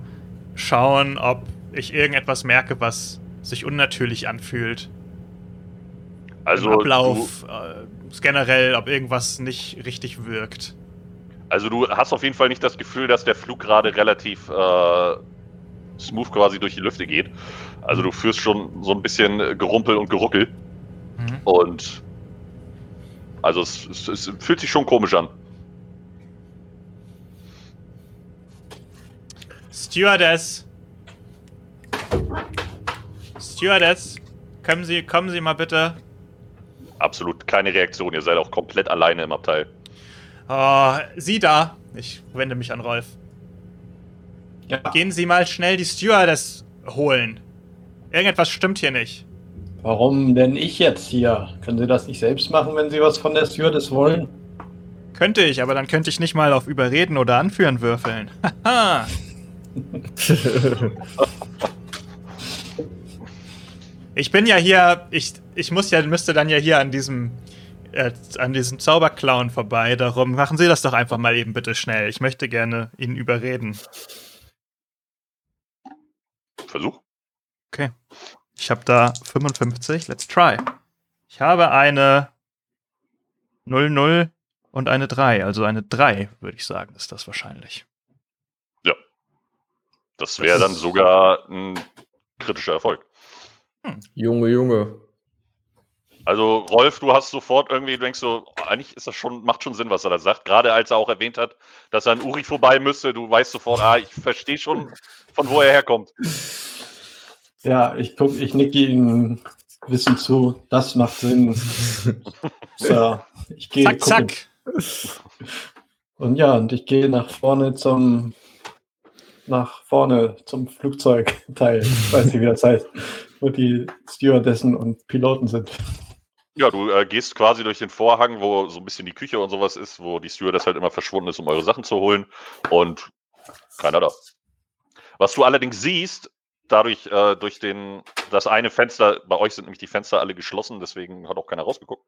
schauen, ob ich irgendetwas merke, was sich unnatürlich anfühlt. Also Im Ablauf, äh, generell, ob irgendwas nicht richtig wirkt. Also du hast auf jeden Fall nicht das Gefühl, dass der Flug gerade relativ äh, smooth quasi durch die Lüfte geht. Also du führst schon so ein bisschen Gerumpel und Geruckel. Mhm. Und also es, es, es fühlt sich schon komisch an. Stewardess. Stewardess, kommen Sie, kommen Sie mal bitte absolut keine Reaktion. Ihr seid auch komplett alleine im Abteil. Oh, Sie da. Ich wende mich an Rolf. Ja. Gehen Sie mal schnell die Stewardess holen. Irgendetwas stimmt hier nicht. Warum denn ich jetzt hier? Können Sie das nicht selbst machen, wenn Sie was von der Stewardess wollen? Könnte ich, aber dann könnte ich nicht mal auf Überreden oder Anführen würfeln. [laughs] Haha. [laughs] Ich bin ja hier, ich, ich muss ja, müsste dann ja hier an diesem, äh, an diesem Zauberclown vorbei. Darum machen Sie das doch einfach mal eben bitte schnell. Ich möchte gerne ihn überreden. Versuch. Okay. Ich habe da 55. Let's try. Ich habe eine 00 und eine 3. Also eine 3, würde ich sagen, ist das wahrscheinlich. Ja. Das wäre dann sogar ein kritischer Erfolg. Junge, Junge. Also Rolf, du hast sofort irgendwie, du denkst so, eigentlich ist das schon, macht schon Sinn, was er da sagt. Gerade als er auch erwähnt hat, dass er an Uri vorbei müsste, du weißt sofort, ah, ich verstehe schon, von wo er herkommt. Ja, ich guck, ich nicke ihm Wissen zu, das macht Sinn. [laughs] so, ich gehe. Zack, zack. Und ja, und ich gehe nach vorne zum nach vorne zum Flugzeugteil. Ich weiß nicht, wie das heißt, wo die Stewardessen und Piloten sind. Ja, du äh, gehst quasi durch den Vorhang, wo so ein bisschen die Küche und sowas ist, wo die Stewardess halt immer verschwunden ist, um eure Sachen zu holen. Und keiner da. Was du allerdings siehst, dadurch, äh, durch den, das eine Fenster, bei euch sind nämlich die Fenster alle geschlossen, deswegen hat auch keiner rausgeguckt.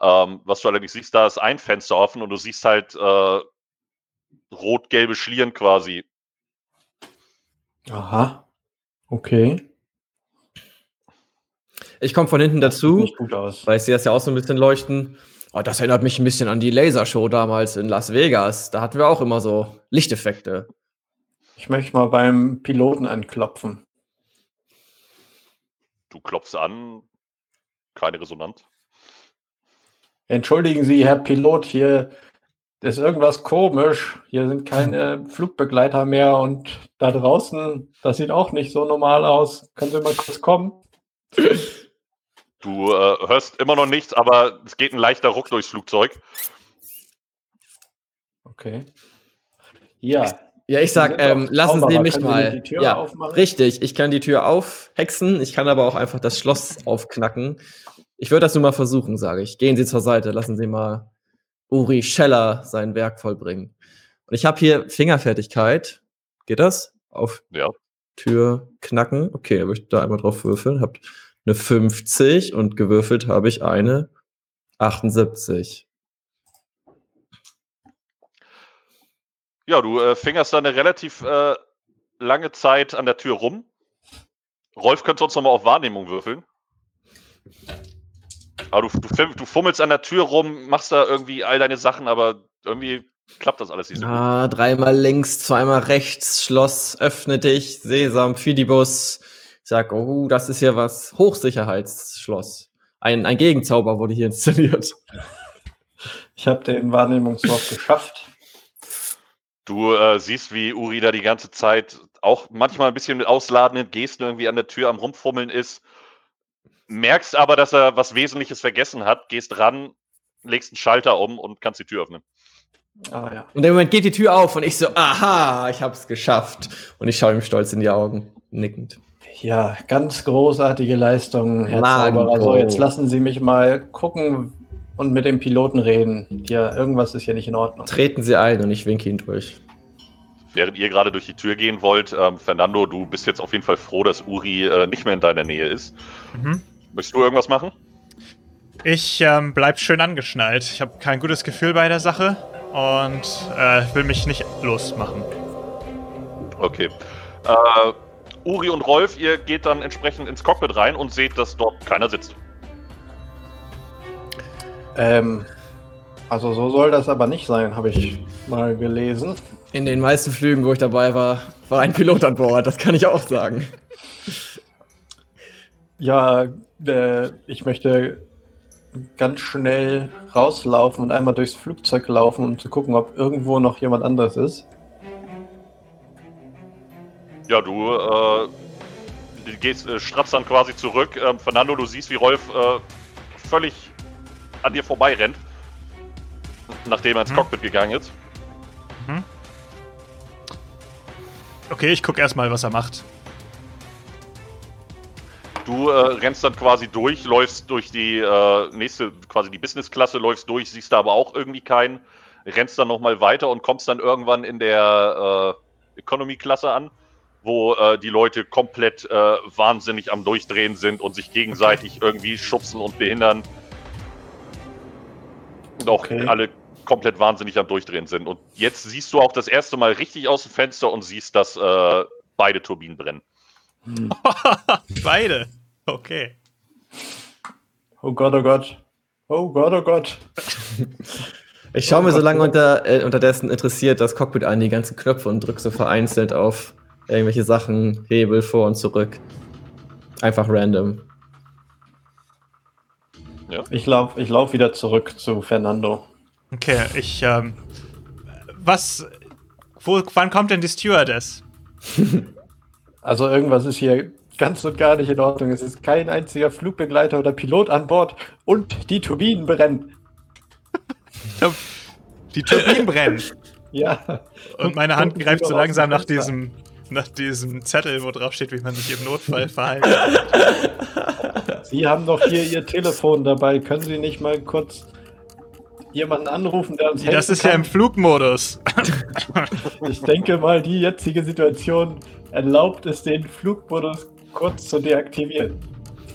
Ähm, was du allerdings siehst, da ist ein Fenster offen und du siehst halt äh, rot-gelbe Schlieren quasi. Aha. Okay. Ich komme von hinten dazu, nicht gut aus. weil ich sehe das ja auch so ein bisschen leuchten. Oh, das erinnert mich ein bisschen an die Lasershow damals in Las Vegas. Da hatten wir auch immer so Lichteffekte. Ich möchte mal beim Piloten anklopfen. Du klopfst an, keine Resonanz. Entschuldigen Sie, Herr Pilot, hier ist irgendwas komisch. Hier sind keine Flugbegleiter mehr und da draußen, das sieht auch nicht so normal aus. Können Sie mal kurz kommen? Du äh, hörst immer noch nichts, aber es geht ein leichter Ruck durchs Flugzeug. Okay. Ja, Ja, ich sag, ähm, lassen Sie mich mal. die Tür ja, aufmachen? richtig. Ich kann die Tür aufhexen. Ich kann aber auch einfach das Schloss aufknacken. Ich würde das nur mal versuchen, sage ich. Gehen Sie zur Seite. Lassen Sie mal Uri Scheller sein Werk vollbringen. Und ich habe hier Fingerfertigkeit. Geht das? Auf Ja. Tür knacken. Okay, da würde ich da einmal drauf würfeln. Habt eine 50 und gewürfelt habe ich eine 78. Ja, du äh, fingerst da eine relativ äh, lange Zeit an der Tür rum. Rolf könnte sonst nochmal auf Wahrnehmung würfeln. Aber du, du, du fummelst an der Tür rum, machst da irgendwie all deine Sachen, aber irgendwie klappt das alles nicht so gut. Ah, dreimal links, zweimal rechts, Schloss, öffne dich, Sesam, Fidibus. Ich sag, oh, das ist hier was Hochsicherheitsschloss. Ein, ein Gegenzauber wurde hier [laughs] installiert. ich habe den Wahrnehmungswurf geschafft. Du äh, siehst, wie Uri da die ganze Zeit auch manchmal ein bisschen mit ausladenden Gesten irgendwie an der Tür am Rumfummeln ist. Merkst aber, dass er was Wesentliches vergessen hat, gehst ran, legst einen Schalter um und kannst die Tür öffnen. Ah ja. Und im Moment geht die Tür auf und ich so, aha, ich hab's geschafft. Und ich schaue ihm stolz in die Augen, nickend. Ja, ganz großartige Leistung, Herr Mango. Zauberer. So, jetzt lassen Sie mich mal gucken und mit dem Piloten reden. Ja, irgendwas ist hier nicht in Ordnung. Treten Sie ein und ich winke ihn durch. Während ihr gerade durch die Tür gehen wollt, ähm, Fernando, du bist jetzt auf jeden Fall froh, dass Uri äh, nicht mehr in deiner Nähe ist. Mhm. Möchtest du irgendwas machen? Ich ähm, bleib schön angeschnallt. Ich habe kein gutes Gefühl bei der Sache und äh, will mich nicht losmachen. Okay. Äh, Uri und Rolf, ihr geht dann entsprechend ins Cockpit rein und seht, dass dort keiner sitzt. Ähm, also so soll das aber nicht sein, habe ich mal gelesen. In den meisten Flügen, wo ich dabei war, war ein Pilot an Bord, das kann ich auch sagen. Ja, äh, ich möchte ganz schnell rauslaufen und einmal durchs Flugzeug laufen, um zu gucken, ob irgendwo noch jemand anderes ist. Ja, du äh, gehst, äh, stratzt dann quasi zurück. Ähm, Fernando, du siehst, wie Rolf äh, völlig an dir vorbei rennt, nachdem er ins Mhm. Cockpit gegangen ist. Okay, ich guck erstmal, was er macht. Du äh, rennst dann quasi durch, läufst durch die äh, nächste, quasi die Business-Klasse, läufst durch, siehst da aber auch irgendwie keinen, rennst dann nochmal weiter und kommst dann irgendwann in der äh, Economy-Klasse an, wo äh, die Leute komplett äh, wahnsinnig am Durchdrehen sind und sich gegenseitig irgendwie schubsen und behindern. Und auch Okay. alle komplett wahnsinnig am Durchdrehen sind. Und jetzt siehst du auch das erste Mal richtig aus dem Fenster und siehst, dass äh, beide Turbinen brennen. Hm. [laughs] Beide. Okay. Oh Gott, oh Gott. Oh Gott, oh Gott. [laughs] Ich schaue mir so lange unter, äh, unterdessen interessiert das Cockpit an, die ganzen Knöpfe und drücke so vereinzelt auf irgendwelche Sachen, Hebel vor und zurück. Einfach random. Ich laufe ich lauf wieder zurück zu Fernando. Okay, ich, ähm, was, wo, wann kommt denn die Stewardess? [laughs] Also irgendwas ist hier ganz und gar nicht in Ordnung. Es ist kein einziger Flugbegleiter oder Pilot an Bord und die Turbinen brennen. [laughs] Die Turbinen brennen. Ja. Und meine Hand greift so langsam nach diesem, nach diesem Zettel, wo drauf steht, wie man sich im Notfall verhalten. [laughs] Sie haben doch hier Ihr Telefon dabei. Können Sie nicht mal kurz jemanden anrufen, der uns helfen Das ist ja kann? im Flugmodus. [laughs] Ich denke mal, die jetzige Situation erlaubt es, den Flugmodus kurz zu deaktivieren.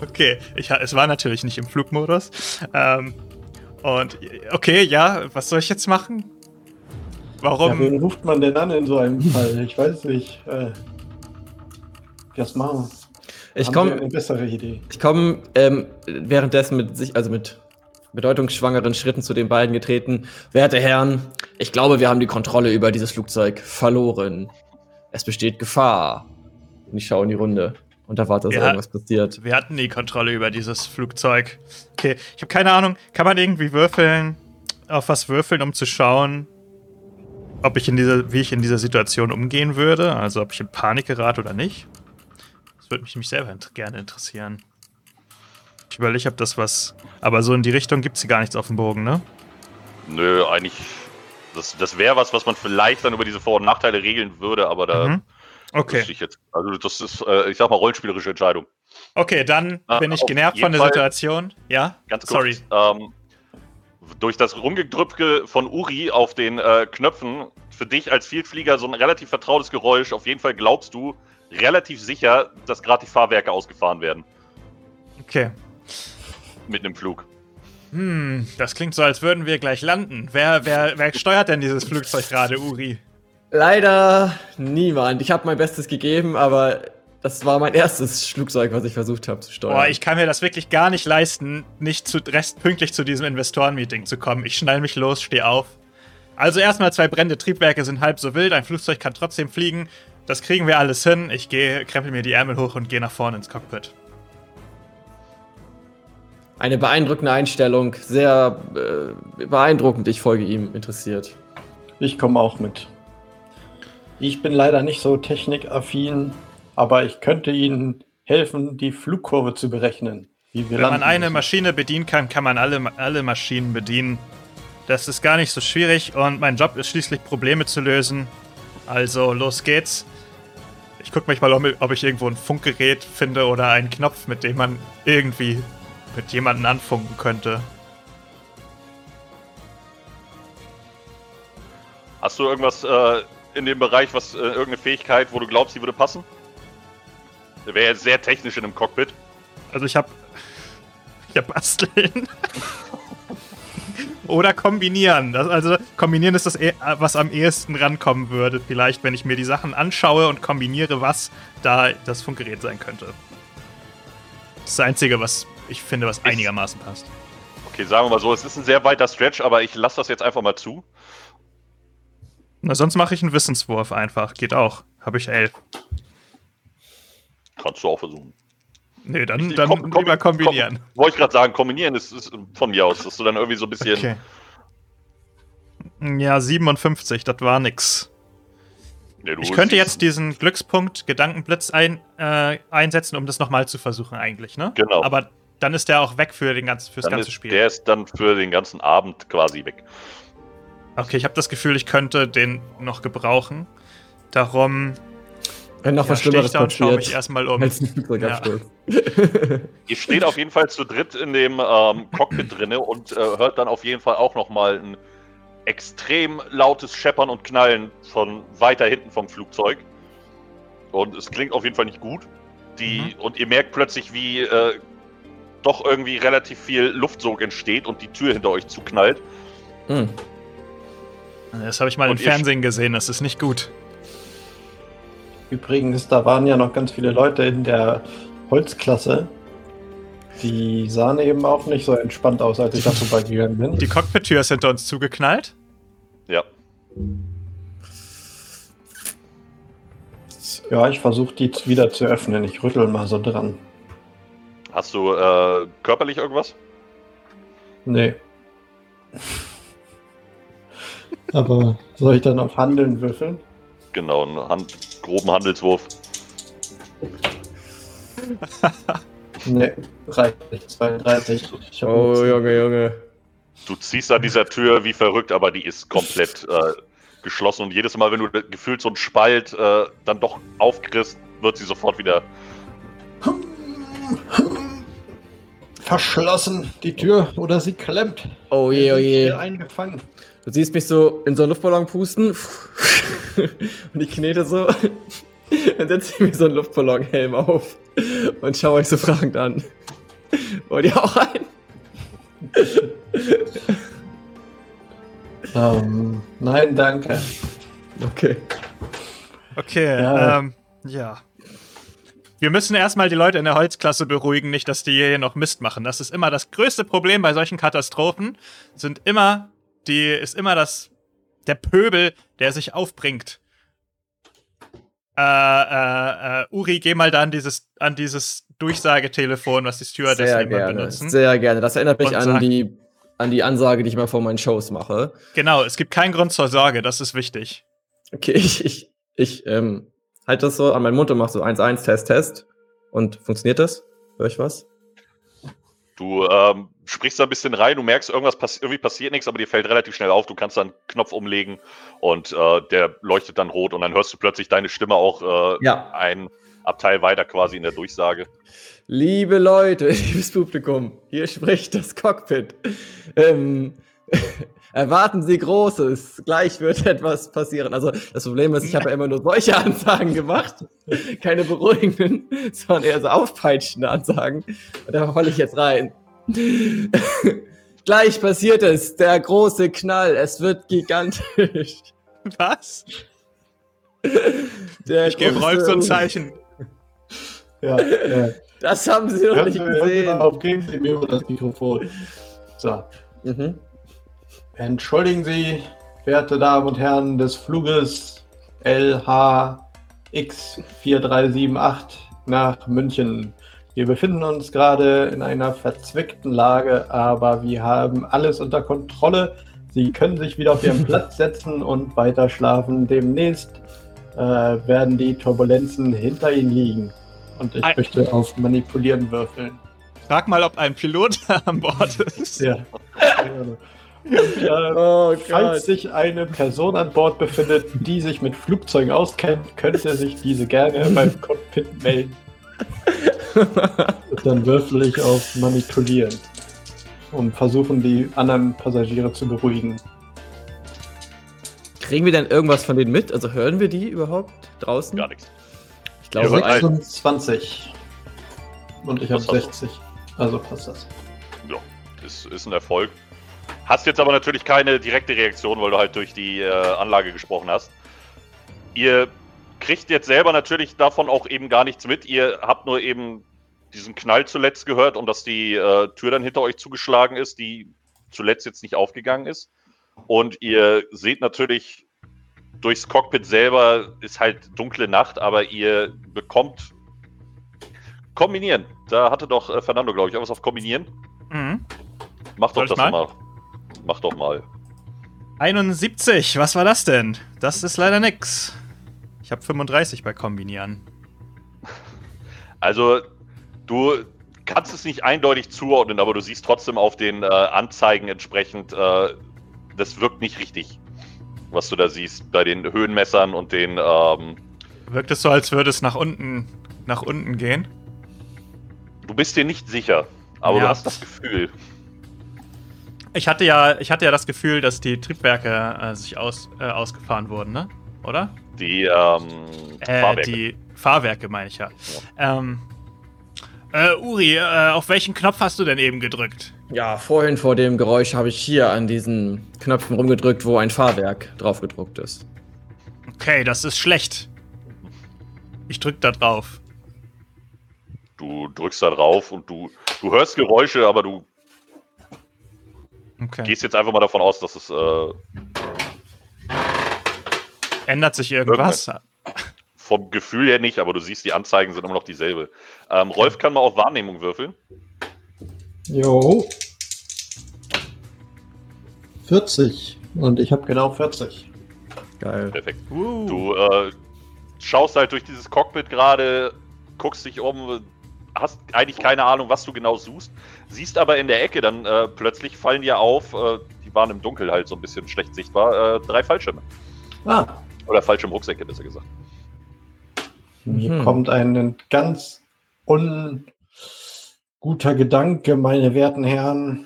Okay, ich, es war natürlich nicht im Flugmodus. Ähm, und okay, ja, was soll ich jetzt machen? Ja, Warum? wen ruft man denn an in so einem Fall? Ich weiß nicht. Äh, was machen wir? Ich komme eine bessere Idee. ich komm, ähm, währenddessen mit sich, also mit bedeutungsschwangeren Schritten zu den beiden getreten. Werte Herren, ich glaube, wir haben die Kontrolle über dieses Flugzeug verloren. Es besteht Gefahr. Und ich schaue in die Runde und erwarte, dass Ja. irgendwas passiert. Wir hatten die Kontrolle über dieses Flugzeug. Okay, ich habe keine Ahnung. Kann man irgendwie würfeln, auf was würfeln, um zu schauen, ob ich in dieser, wie ich in dieser Situation umgehen würde? Also ob ich in Panik gerate oder nicht? Das würde mich nämlich selber int gerne interessieren. Ich überlege, ob das was. Aber so in die Richtung gibt es hier gar nichts auf dem Bogen, ne? Nö, eigentlich. Das, das wäre was, was man vielleicht dann über diese Vor- und Nachteile regeln würde, aber da Mhm. Okay. ich jetzt. Also das ist, äh, ich sag mal, rollenspielerische Entscheidung. Okay, dann Ah, bin ich genervt von der Fall. Situation. Ja? Ganz kurz. Sorry. Ähm, durch das Rumgedrücke von Uri auf den äh, Knöpfen, für dich als Vielflieger so ein relativ vertrautes Geräusch. Auf jeden Fall glaubst du relativ sicher, dass gerade die Fahrwerke ausgefahren werden. Okay. Mitten im Flug. Hm, das klingt so, als würden wir gleich landen. Wer, wer, wer steuert denn dieses Flugzeug gerade, Uri? Leider niemand. Ich habe mein Bestes gegeben, aber das war mein erstes Flugzeug, was ich versucht habe zu steuern. Boah, ich kann mir das wirklich gar nicht leisten, nicht zu, rest pünktlich zu diesem Investorenmeeting zu kommen. Ich schnall mich los, steh auf. Also erstmal zwei brennende Triebwerke sind halb so wild, ein Flugzeug kann trotzdem fliegen. Das kriegen wir alles hin. Ich gehe, krempel mir die Ärmel hoch und gehe nach vorne ins Cockpit. Eine beeindruckende Einstellung, sehr äh, beeindruckend. Ich folge ihm interessiert. Ich komme auch mit. Ich bin leider nicht so technikaffin, aber ich könnte Ihnen helfen, die Flugkurve zu berechnen. Wie wir Wenn man eine müssen. Maschine bedienen kann, kann man alle, alle Maschinen bedienen. Das ist gar nicht so schwierig und mein Job ist schließlich Probleme zu lösen. Also los geht's. Ich gucke mich mal, ob ob ich irgendwo ein Funkgerät finde oder einen Knopf, mit dem man irgendwie mit jemandem anfunken könnte. Hast du irgendwas äh, in dem Bereich, was äh, irgendeine Fähigkeit, wo du glaubst, die würde passen? Der wäre jetzt sehr technisch in einem Cockpit. Also ich habe hab [laughs] basteln. [laughs] Oder kombinieren. Das, also kombinieren ist das, eh- was am ehesten rankommen würde. Vielleicht, wenn ich mir die Sachen anschaue und kombiniere, was da das Funkgerät sein könnte. Das ist das Einzige, was ich finde, was einigermaßen passt. Okay, sagen wir mal so, es ist ein sehr weiter Stretch, aber ich lasse das jetzt einfach mal zu. Na, sonst mache ich einen Wissenswurf einfach. Geht auch. Habe ich elf. Kannst du auch versuchen. Nee, dann, Ich- dann komm- komm- lieber kombinieren. Komm, Wollte ich gerade sagen, kombinieren ist, ist von mir aus, dass du dann irgendwie so ein bisschen. Okay. Ja, 57, das war nix. Nee, Ich könnte jetzt diesen Glückspunkt Gedankenblitz ein, äh, einsetzen, um das nochmal zu versuchen, eigentlich, ne? Genau. Aber dann ist der auch weg für den ganzen, fürs Dann ganze ist, Spiel. Der ist dann für den ganzen Abend quasi weg. Okay, ich habe das Gefühl, ich könnte den noch gebrauchen. Darum Wenn noch ja, was stehe ich Schlimmeres und schaue mich passiert. erstmal um. Als Flugzeugabsturz. [laughs] Ihr steht auf jeden Fall zu dritt in dem ähm, Cockpit drinne und äh, hört dann auf jeden Fall auch nochmal ein extrem lautes Scheppern und Knallen von weiter hinten vom Flugzeug. Und es klingt auf jeden Fall nicht gut. Die, Und ihr merkt plötzlich, wie äh, doch irgendwie relativ viel Luftsog entsteht und die Tür hinter euch zuknallt. Hm. Das habe ich mal Und im Fernsehen gesehen, das ist nicht gut. Übrigens, da waren ja noch ganz viele Leute in der Holzklasse. Die sahen eben auch nicht so entspannt aus, als ich da vorbeigegangen bin. Die Cockpit-Tür ist hinter uns zugeknallt. Ja. Ja, ich versuche die wieder zu öffnen. Ich rüttel mal so dran. Hast du äh, körperlich irgendwas? Nee. Aber soll ich dann auf Handeln würfeln? Genau, Hand, groben Handelswurf. [laughs] Nee, reicht nicht. 32. Ich hab Oh, Junge, Junge. Du ziehst an dieser Tür wie verrückt, aber die ist komplett äh, geschlossen. Und jedes Mal, wenn du gefühlt so einen Spalt äh, dann doch aufkriegst, wird sie sofort wieder. Verschlossen, die Tür, oder sie klemmt. Oh je, oh je. eingefangen. Du siehst mich so in so einen Luftballon pusten [laughs] und ich knete so. Dann setze ich mir so einen Luftballonhelm auf und schaue euch so fragend an. Wollt ihr auch ein? Ähm, nein, danke. Okay. Okay, Ja. ähm, ja. Wir müssen erstmal die Leute in der Holzklasse beruhigen, nicht, dass die hier noch Mist machen. Das ist immer das größte Problem bei solchen Katastrophen. Sind immer, die, ist immer das, der Pöbel, der sich aufbringt. Äh, äh, äh, Uri, geh mal da an dieses, an dieses Durchsagetelefon, was die Stewardessen Sehr immer gerne. benutzen. Sehr gerne. Das erinnert mich an die, an die Ansage, die ich mal vor meinen Shows mache. Genau, es gibt keinen Grund zur Sorge, das ist wichtig. Okay, [laughs] ich, ich, ich ähm, halte das so an meinen Mund und mache so 1-1, Test, Test. Und funktioniert das? Hör ich was? Du ähm, sprichst da ein bisschen rein, du merkst, irgendwas pass irgendwie passiert nichts, aber dir fällt relativ schnell auf, du kannst dann einen Knopf umlegen und äh, der leuchtet dann rot und dann hörst du plötzlich deine Stimme auch äh, Ja. ein Abteil weiter quasi in der Durchsage. Liebe Leute, [laughs] liebes Publikum, hier spricht das Cockpit. Ähm, [laughs] erwarten Sie Großes, gleich wird [laughs] etwas passieren. Also das Problem ist, ich habe ja immer nur solche Ansagen gemacht, keine beruhigenden, sondern eher so aufpeitschende Ansagen. Und da falle ich jetzt rein. [laughs] gleich passiert es, der große Knall, es wird gigantisch. Was? [laughs] Der Ich gebe Rolf so ein Zeichen. [laughs] Ja, ja. Das haben Sie noch Hören nicht gesehen. auf, geben Sie mir das Mikrofon. So. Mhm. Entschuldigen Sie, werte Damen und Herren des Fluges LHX4378 nach München. Wir befinden uns gerade in einer verzwickten Lage, aber wir haben alles unter Kontrolle. Sie können sich wieder auf Ihren [laughs] Platz setzen und weiter schlafen. Demnächst äh, werden die Turbulenzen hinter Ihnen liegen. Und ich Ei. möchte auf Manipulieren würfeln. Frag mal, ob ein Pilot [laughs] an Bord ist. Ja. Und, äh, Oh Falls Gott. sich eine Person an Bord befindet, die sich mit Flugzeugen auskennt, könnte sich diese gerne beim Cockpit melden. [laughs] Dann würfel ich auf Manipulieren und versuchen, die anderen Passagiere zu beruhigen. Kriegen wir denn irgendwas von denen mit? Also hören wir die überhaupt draußen? Gar nichts. Ich glaube, Ja, ein- 26. Und ich habe Was hast du? 60. Also passt das. Ja, ist, ist ein Erfolg. Hast jetzt aber natürlich keine direkte Reaktion, weil du halt durch die äh, Anlage gesprochen hast. Ihr kriegt jetzt selber natürlich davon auch eben gar nichts mit. Ihr habt nur eben diesen Knall zuletzt gehört und dass die äh, Tür dann hinter euch zugeschlagen ist, die zuletzt jetzt nicht aufgegangen ist. Und ihr seht natürlich durchs Cockpit selber ist halt dunkle Nacht, aber ihr bekommt kombinieren. Da hatte doch äh, Fernando, glaube ich, irgendwas auf kombinieren. Mhm. Mach doch Soll das mal? mal. Mach doch mal. 71, was war das denn? Das ist leider nix. Ich habe 35 bei Kombinieren. [laughs] Also, du kannst es nicht eindeutig zuordnen, aber du siehst trotzdem auf den äh, Anzeigen entsprechend, äh, das wirkt nicht richtig, was du da siehst bei den Höhenmessern und den. Ähm, Wirkt es so, als würde es nach unten, nach unten gehen? du bist dir nicht sicher, aber Ja. du hast das Gefühl. Ich hatte ja, ich hatte ja das Gefühl, dass die Triebwerke äh, sich aus, äh, ausgefahren wurden, ne? Oder? Die ähm, Äh, Fahrwerke. die Fahrwerke meine ich ja. Ähm, äh, Uri, äh, auf welchen Knopf hast du denn eben gedrückt? Ja, vorhin vor dem Geräusch habe ich hier an diesen Knöpfen rumgedrückt, wo ein Fahrwerk drauf gedruckt ist. Okay, das ist schlecht. Ich drück da drauf. Du drückst da drauf und du, du hörst Geräusche, aber du Okay. gehst jetzt einfach mal davon aus, dass es äh, Ändert sich irgendwas? vom Gefühl her nicht, aber du siehst, die Anzeigen sind immer noch dieselbe. Ähm, Rolf kann mal auf Wahrnehmung würfeln. Jo. 40. Und ich habe genau 40. Geil. Perfekt. Uh. Du äh, schaust halt durch dieses Cockpit gerade, guckst dich um, hast eigentlich keine Ahnung, was du genau suchst, siehst aber in der Ecke dann äh, plötzlich fallen dir auf, äh, die waren im Dunkel halt so ein bisschen schlecht sichtbar, äh, drei Fallschirme. Ah, Oder Fallschirmrucksäcke, besser gesagt. Mir Mhm. kommt ein ganz unguter Gedanke, meine werten Herren.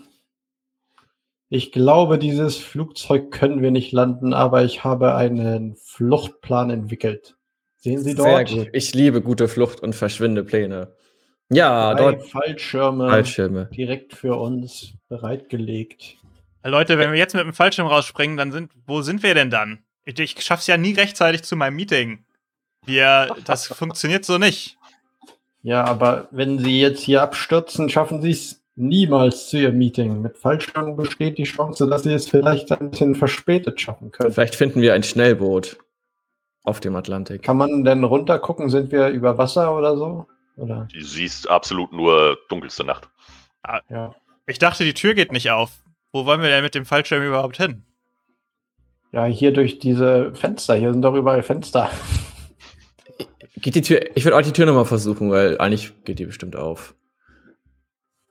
Ich glaube, dieses Flugzeug können wir nicht landen, aber ich habe einen Fluchtplan entwickelt. Sehen Sie Sehr dort? gut. Ich liebe gute Flucht- und Verschwindepläne. Ja, Drei dort Fallschirme Fallschirme. direkt für uns bereitgelegt. Leute, wenn wir jetzt mit dem Fallschirm rausspringen, dann sind, wo sind wir denn dann? Ich, ich schaff's ja nie rechtzeitig zu meinem Meeting. Wir, das [laughs] funktioniert so nicht. Ja, aber wenn Sie jetzt hier abstürzen, schaffen Sie es niemals zu Ihrem Meeting. Mit Fallschirmen besteht die Chance, dass Sie es vielleicht ein bisschen verspätet schaffen können. Vielleicht finden wir ein Schnellboot auf dem Atlantik. Kann man denn runtergucken? Sind wir über Wasser oder so? Oder? Du siehst absolut nur dunkelste Nacht. Ja. Ich dachte, die Tür geht nicht auf. Wo wollen wir denn mit dem Fallschirm überhaupt hin? Ja, hier durch diese Fenster. Hier sind doch überall Fenster. Geht die Tür, ich würde auch die Tür nochmal versuchen, weil eigentlich geht die bestimmt auf.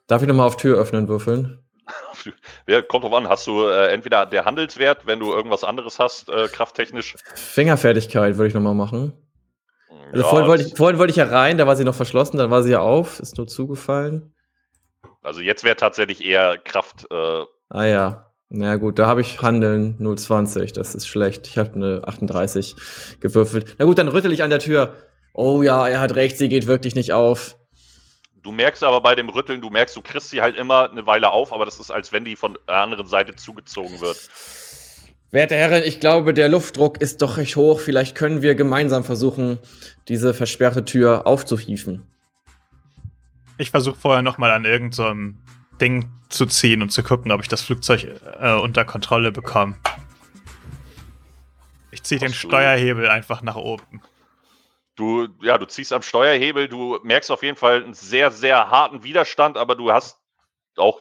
Darf ich nochmal auf Tür öffnen würfeln? [laughs] Wer kommt drauf an, hast du äh, entweder der Handelswert, wenn du irgendwas anderes hast, äh, krafttechnisch. Fingerfertigkeit würde ich nochmal machen. Also Ja, vorhin, wollte ich, vorhin wollte ich ja rein, da war sie noch verschlossen, dann war sie ja auf, ist nur zugefallen. also jetzt wäre tatsächlich eher Kraft. Äh, Ah ja. Na gut, da habe ich Handeln 020, das ist schlecht. Ich habe eine 38 gewürfelt. Na gut, dann rüttel ich an der Tür. Oh ja, er hat recht, sie geht wirklich nicht auf. du merkst aber bei dem Rütteln, du merkst, du kriegst sie halt immer eine Weile auf, aber das ist, als wenn die von der anderen Seite zugezogen wird. Werte Herren, ich glaube, der Luftdruck ist doch recht hoch. Vielleicht können wir gemeinsam versuchen, diese versperrte Tür aufzuhieven. Ich versuche vorher nochmal an irgendeinem Ding zu ziehen und zu gucken, ob ich das Flugzeug äh, unter Kontrolle bekomme. Ich ziehe den du- Steuerhebel einfach nach oben. Du, ja, du ziehst am Steuerhebel, du merkst auf jeden Fall einen sehr, sehr harten Widerstand, aber du hast auch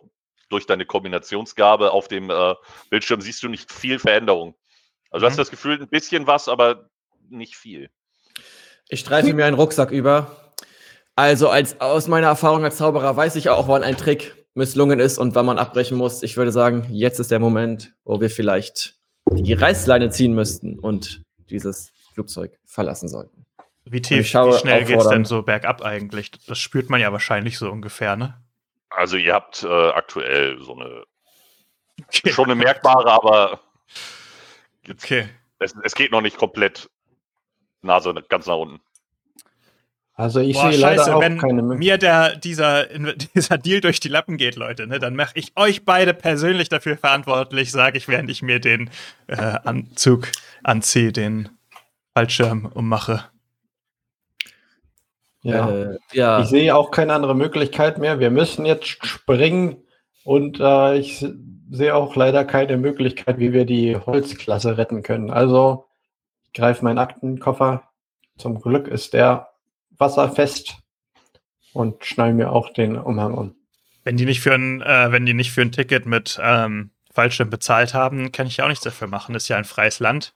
durch deine Kombinationsgabe auf dem äh, Bildschirm siehst du nicht viel Veränderung. Also du hast Mhm. das Gefühl, ein bisschen was, aber nicht viel. Ich streife mir einen Rucksack über. Also als, aus meiner Erfahrung als Zauberer weiß ich auch, wann ein Trick misslungen ist und wann man abbrechen muss. Ich würde sagen, jetzt ist der Moment, wo wir vielleicht die Reißleine ziehen müssten und dieses Flugzeug verlassen sollten. Wie tief, wie schnell geht's denn auffordernd. so bergab eigentlich? Das spürt man ja wahrscheinlich so ungefähr, ne? Also ihr habt äh, aktuell so eine schon eine merkbare, aber jetzt, Okay. es, es geht noch nicht komplett Nase ganz nach unten. Also ich Boah, sehe leider scheiße, auch wenn keine Möglichkeit. mir der, dieser, dieser Deal durch die Lappen geht, Leute, ne, dann mache ich euch beide persönlich dafür verantwortlich, sage ich, während ich mir den äh, Anzug anziehe, den Fallschirm ummache. Ja. Äh, ja. Ich sehe auch keine andere Möglichkeit mehr. Wir müssen jetzt springen und äh, ich se- sehe auch leider keine Möglichkeit, wie wir die Holzklasse retten können. Also ich greife meinen Aktenkoffer. Zum Glück ist der wasserfest und schnall mir auch den Umhang um. Wenn die nicht für ein, äh, wenn die nicht für ein Ticket mit ähm, Fallschirm bezahlt haben, kann ich ja auch nichts dafür machen. Das ist ja ein freies Land.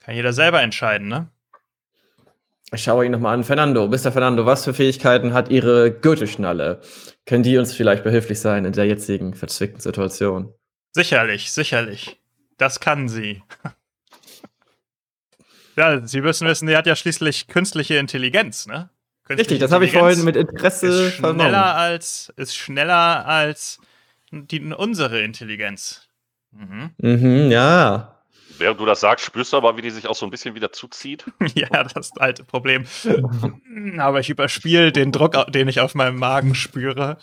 Kann jeder selber entscheiden, ne? Ich schaue ihn nochmal an. Fernando, Mr. Fernando, was für Fähigkeiten hat Ihre Gürtelschnalle? Können die uns vielleicht behilflich sein in der jetzigen verzwickten Situation? Sicherlich, sicherlich. Das kann sie. [laughs] ja, Sie müssen wissen, die hat ja schließlich künstliche Intelligenz, ne? Künstliche Richtig, das habe ich vorhin mit Interesse ist schneller vernommen. als ist schneller als die, unsere Intelligenz. Mhm. Mhm, ja. Während du das sagst, spürst du aber, wie die sich auch so ein bisschen wieder zuzieht. [laughs] Ja, das alte Problem. Aber ich überspiele den Druck, den ich auf meinem Magen spüre.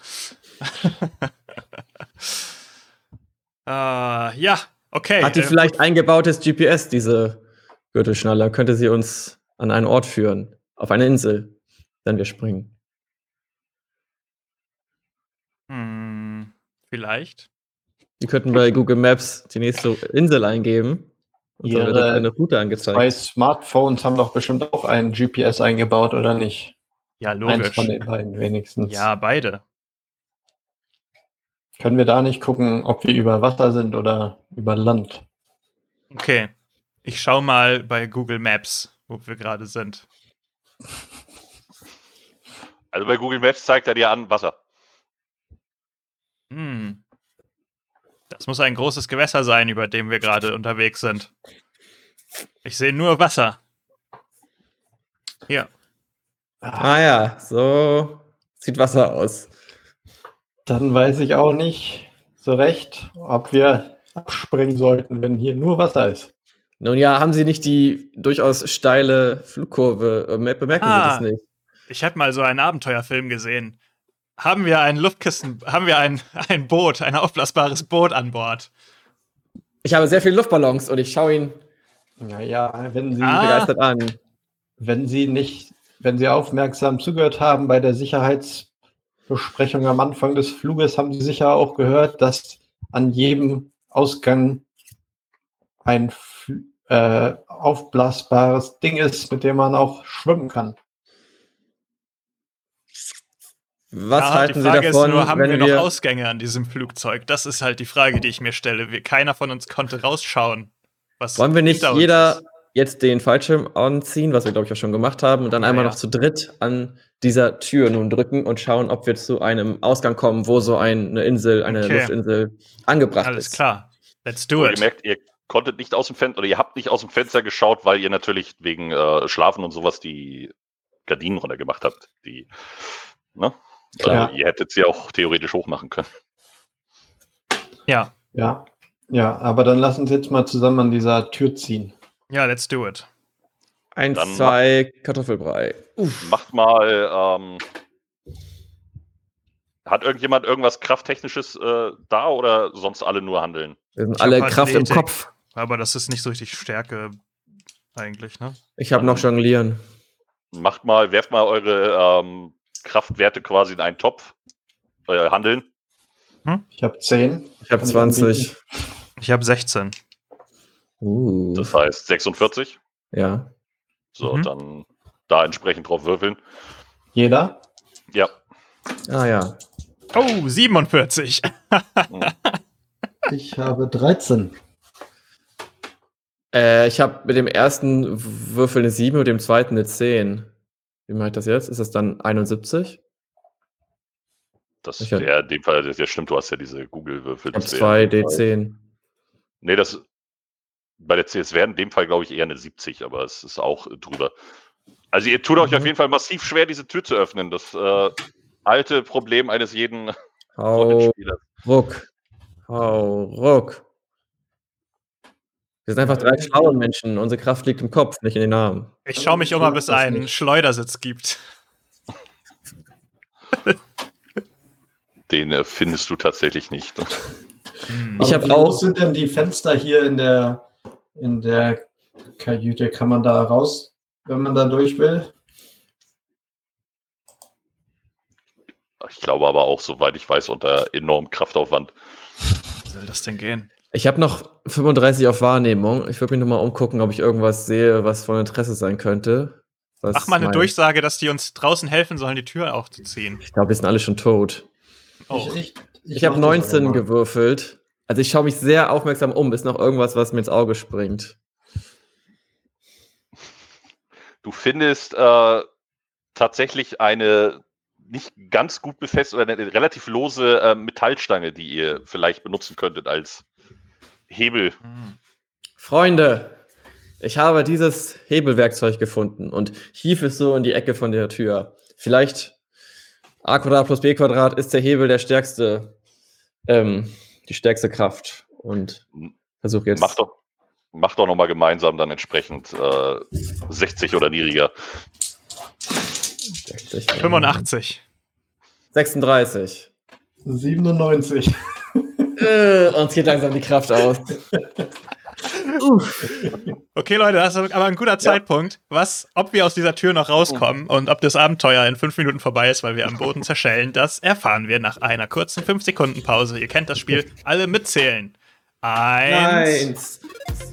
äh, [laughs] ja, okay. Hat die äh, vielleicht eingebautes GPS, diese Gürtelschnalle? Könnte sie uns an einen Ort führen? Auf eine Insel, wenn wir springen. Hm, vielleicht. Wir könnten bei Google Maps die nächste Insel eingeben. Und dann wird Ihre eine Route Bei angezeigt. Smartphones haben doch bestimmt auch ein GPS eingebaut, oder nicht? Ja, Eins logisch. von den beiden wenigstens. Ja, beide. Können wir da nicht gucken, ob wir über Wasser sind oder über Land? Okay. Ich schau mal bei Google Maps, wo wir gerade sind. Also bei Google Maps zeigt er dir an Wasser. Hm. Das muss ein großes Gewässer sein, über dem wir gerade unterwegs sind. Ich sehe nur Wasser. Hier. Ah ja, so sieht Wasser aus. Dann weiß ich auch nicht so recht, ob wir abspringen sollten, wenn hier nur Wasser ist. Nun ja, haben Sie nicht die durchaus steile Flugkurve? äh, mer- Bemerken Ah. Sie das nicht? Ich habe mal so einen Abenteuerfilm gesehen. Haben wir ein Luftkissen, haben wir ein, [laughs] ein Boot, ein aufblasbares Boot an Bord? Ich habe sehr viele Luftballons und ich schaue ihn Naja, wenn Sie, Ah. begeistert an. wenn Sie nicht, wenn Sie aufmerksam zugehört haben bei der Sicherheitsbesprechung am Anfang des Fluges, haben Sie sicher auch gehört, dass an jedem Ausgang ein Fl- äh, aufblasbares Ding ist, mit dem man auch schwimmen kann. Was Ja, halten die Sie Frage davon, ist nur, haben wenn wir noch wir Ausgänge an diesem Flugzeug? Das ist halt die Frage, die ich mir stelle. Wir, keiner von uns konnte rausschauen. Was wollen wir nicht jeder ist. jetzt den Fallschirm anziehen, was wir glaube ich auch schon gemacht haben, und dann Ja, einmal ja. noch zu dritt an dieser Tür nun drücken und schauen, ob wir zu einem Ausgang kommen, wo so ein, eine Insel, eine Okay. Luftinsel angebracht Alles ist. klar. Let's do it. ihr merkt, ihr konntet nicht aus dem Fenster oder ihr habt nicht aus dem Fenster geschaut, weil ihr natürlich wegen äh, Schlafen und sowas die Gardinen runtergemacht habt. Die, ne? Klar. Also ihr hättet sie auch theoretisch hochmachen können. Ja. Ja, ja, aber dann lassen Sie jetzt mal zusammen an dieser Tür ziehen. Ja, let's do it. Eins, Dann zwei, Kartoffelbrei. Macht mal. Ähm, hat irgendjemand irgendwas Krafttechnisches äh, da oder sonst alle nur handeln? Wir sind Ich alle halt Kraft im. Kopf. Aber das ist nicht so richtig Stärke eigentlich, ne? Ich habe noch Jonglieren. Macht mal, werft mal eure ähm, Kraftwerte quasi in einen Topf. Äh, handeln. Ich habe zehn. Ich habe Kann ich 20. Ich habe 16. Uh, Das heißt 46. ja. So, Mhm. dann da entsprechend drauf würfeln. Jeder? Ja. Ah ja. Oh, 47. Ich habe 13. Äh, ich habe mit dem ersten Würfel eine 7 und dem zweiten eine 10. Wie mache ich das jetzt? Ist das dann 71? Das wäre in dem Fall, das ja stimmt, du hast ja diese Google-Würfel. Ich habe das wär- 2 D10. Nee, das bei der CS wäre in dem Fall, glaube ich, eher eine 70, aber es ist auch drüber. Also ihr tut euch Mhm. auf jeden Fall massiv schwer, diese Tür zu öffnen. Das äh, alte Problem eines jeden Hau ruck. Hau ruck. Wir sind einfach drei schlaue Menschen. Unsere Kraft liegt im Kopf, nicht in den Armen. Ich schaue mich um, ob es einen nicht. Schleudersitz gibt. Den äh, findest du tatsächlich nicht. Hm. Ich Aber hab wie auch- groß sind denn die Fenster hier in der, in der Kajüte? Kann man da raus, wenn man da durch will? Ich glaube aber auch, soweit ich weiß, unter enormem Kraftaufwand. Wie soll das denn gehen? Ich habe noch 35 auf Wahrnehmung. Ich würde mich nochmal umgucken, ob ich irgendwas sehe, was von Interesse sein könnte. Was Mach mal eine mein- Durchsage, dass die uns draußen helfen sollen, die Tür aufzuziehen. Ich glaube, wir sind alle schon tot. Oh, ich Ich, habe mach das 19 aber mal. gewürfelt. Also ich schaue mich sehr aufmerksam um. Ist noch irgendwas, was mir ins Auge springt? Du findest äh, tatsächlich eine nicht ganz gut befestigte oder eine relativ lose äh, Metallstange, die ihr vielleicht benutzen könntet als Hebel. Freunde, ich habe dieses Hebelwerkzeug gefunden und hief es so in die Ecke von der Tür. Vielleicht a Quadrat plus b Quadrat ist der Hebel der stärkste, ähm, die stärkste Kraft. Und versuche jetzt. Mach doch, mach doch nochmal gemeinsam dann entsprechend äh, 60 oder niedriger. 60, 85. 36. 97. Äh, uns geht langsam die Kraft aus. [laughs] Okay, Leute, das ist aber ein guter Zeitpunkt. Was, ob wir aus dieser Tür noch rauskommen und ob das Abenteuer in fünf Minuten vorbei ist, weil wir am Boden zerschellen, das erfahren wir nach einer kurzen 5-Sekunden-Pause. Ihr kennt das Spiel. Alle mitzählen. Eins, Eins,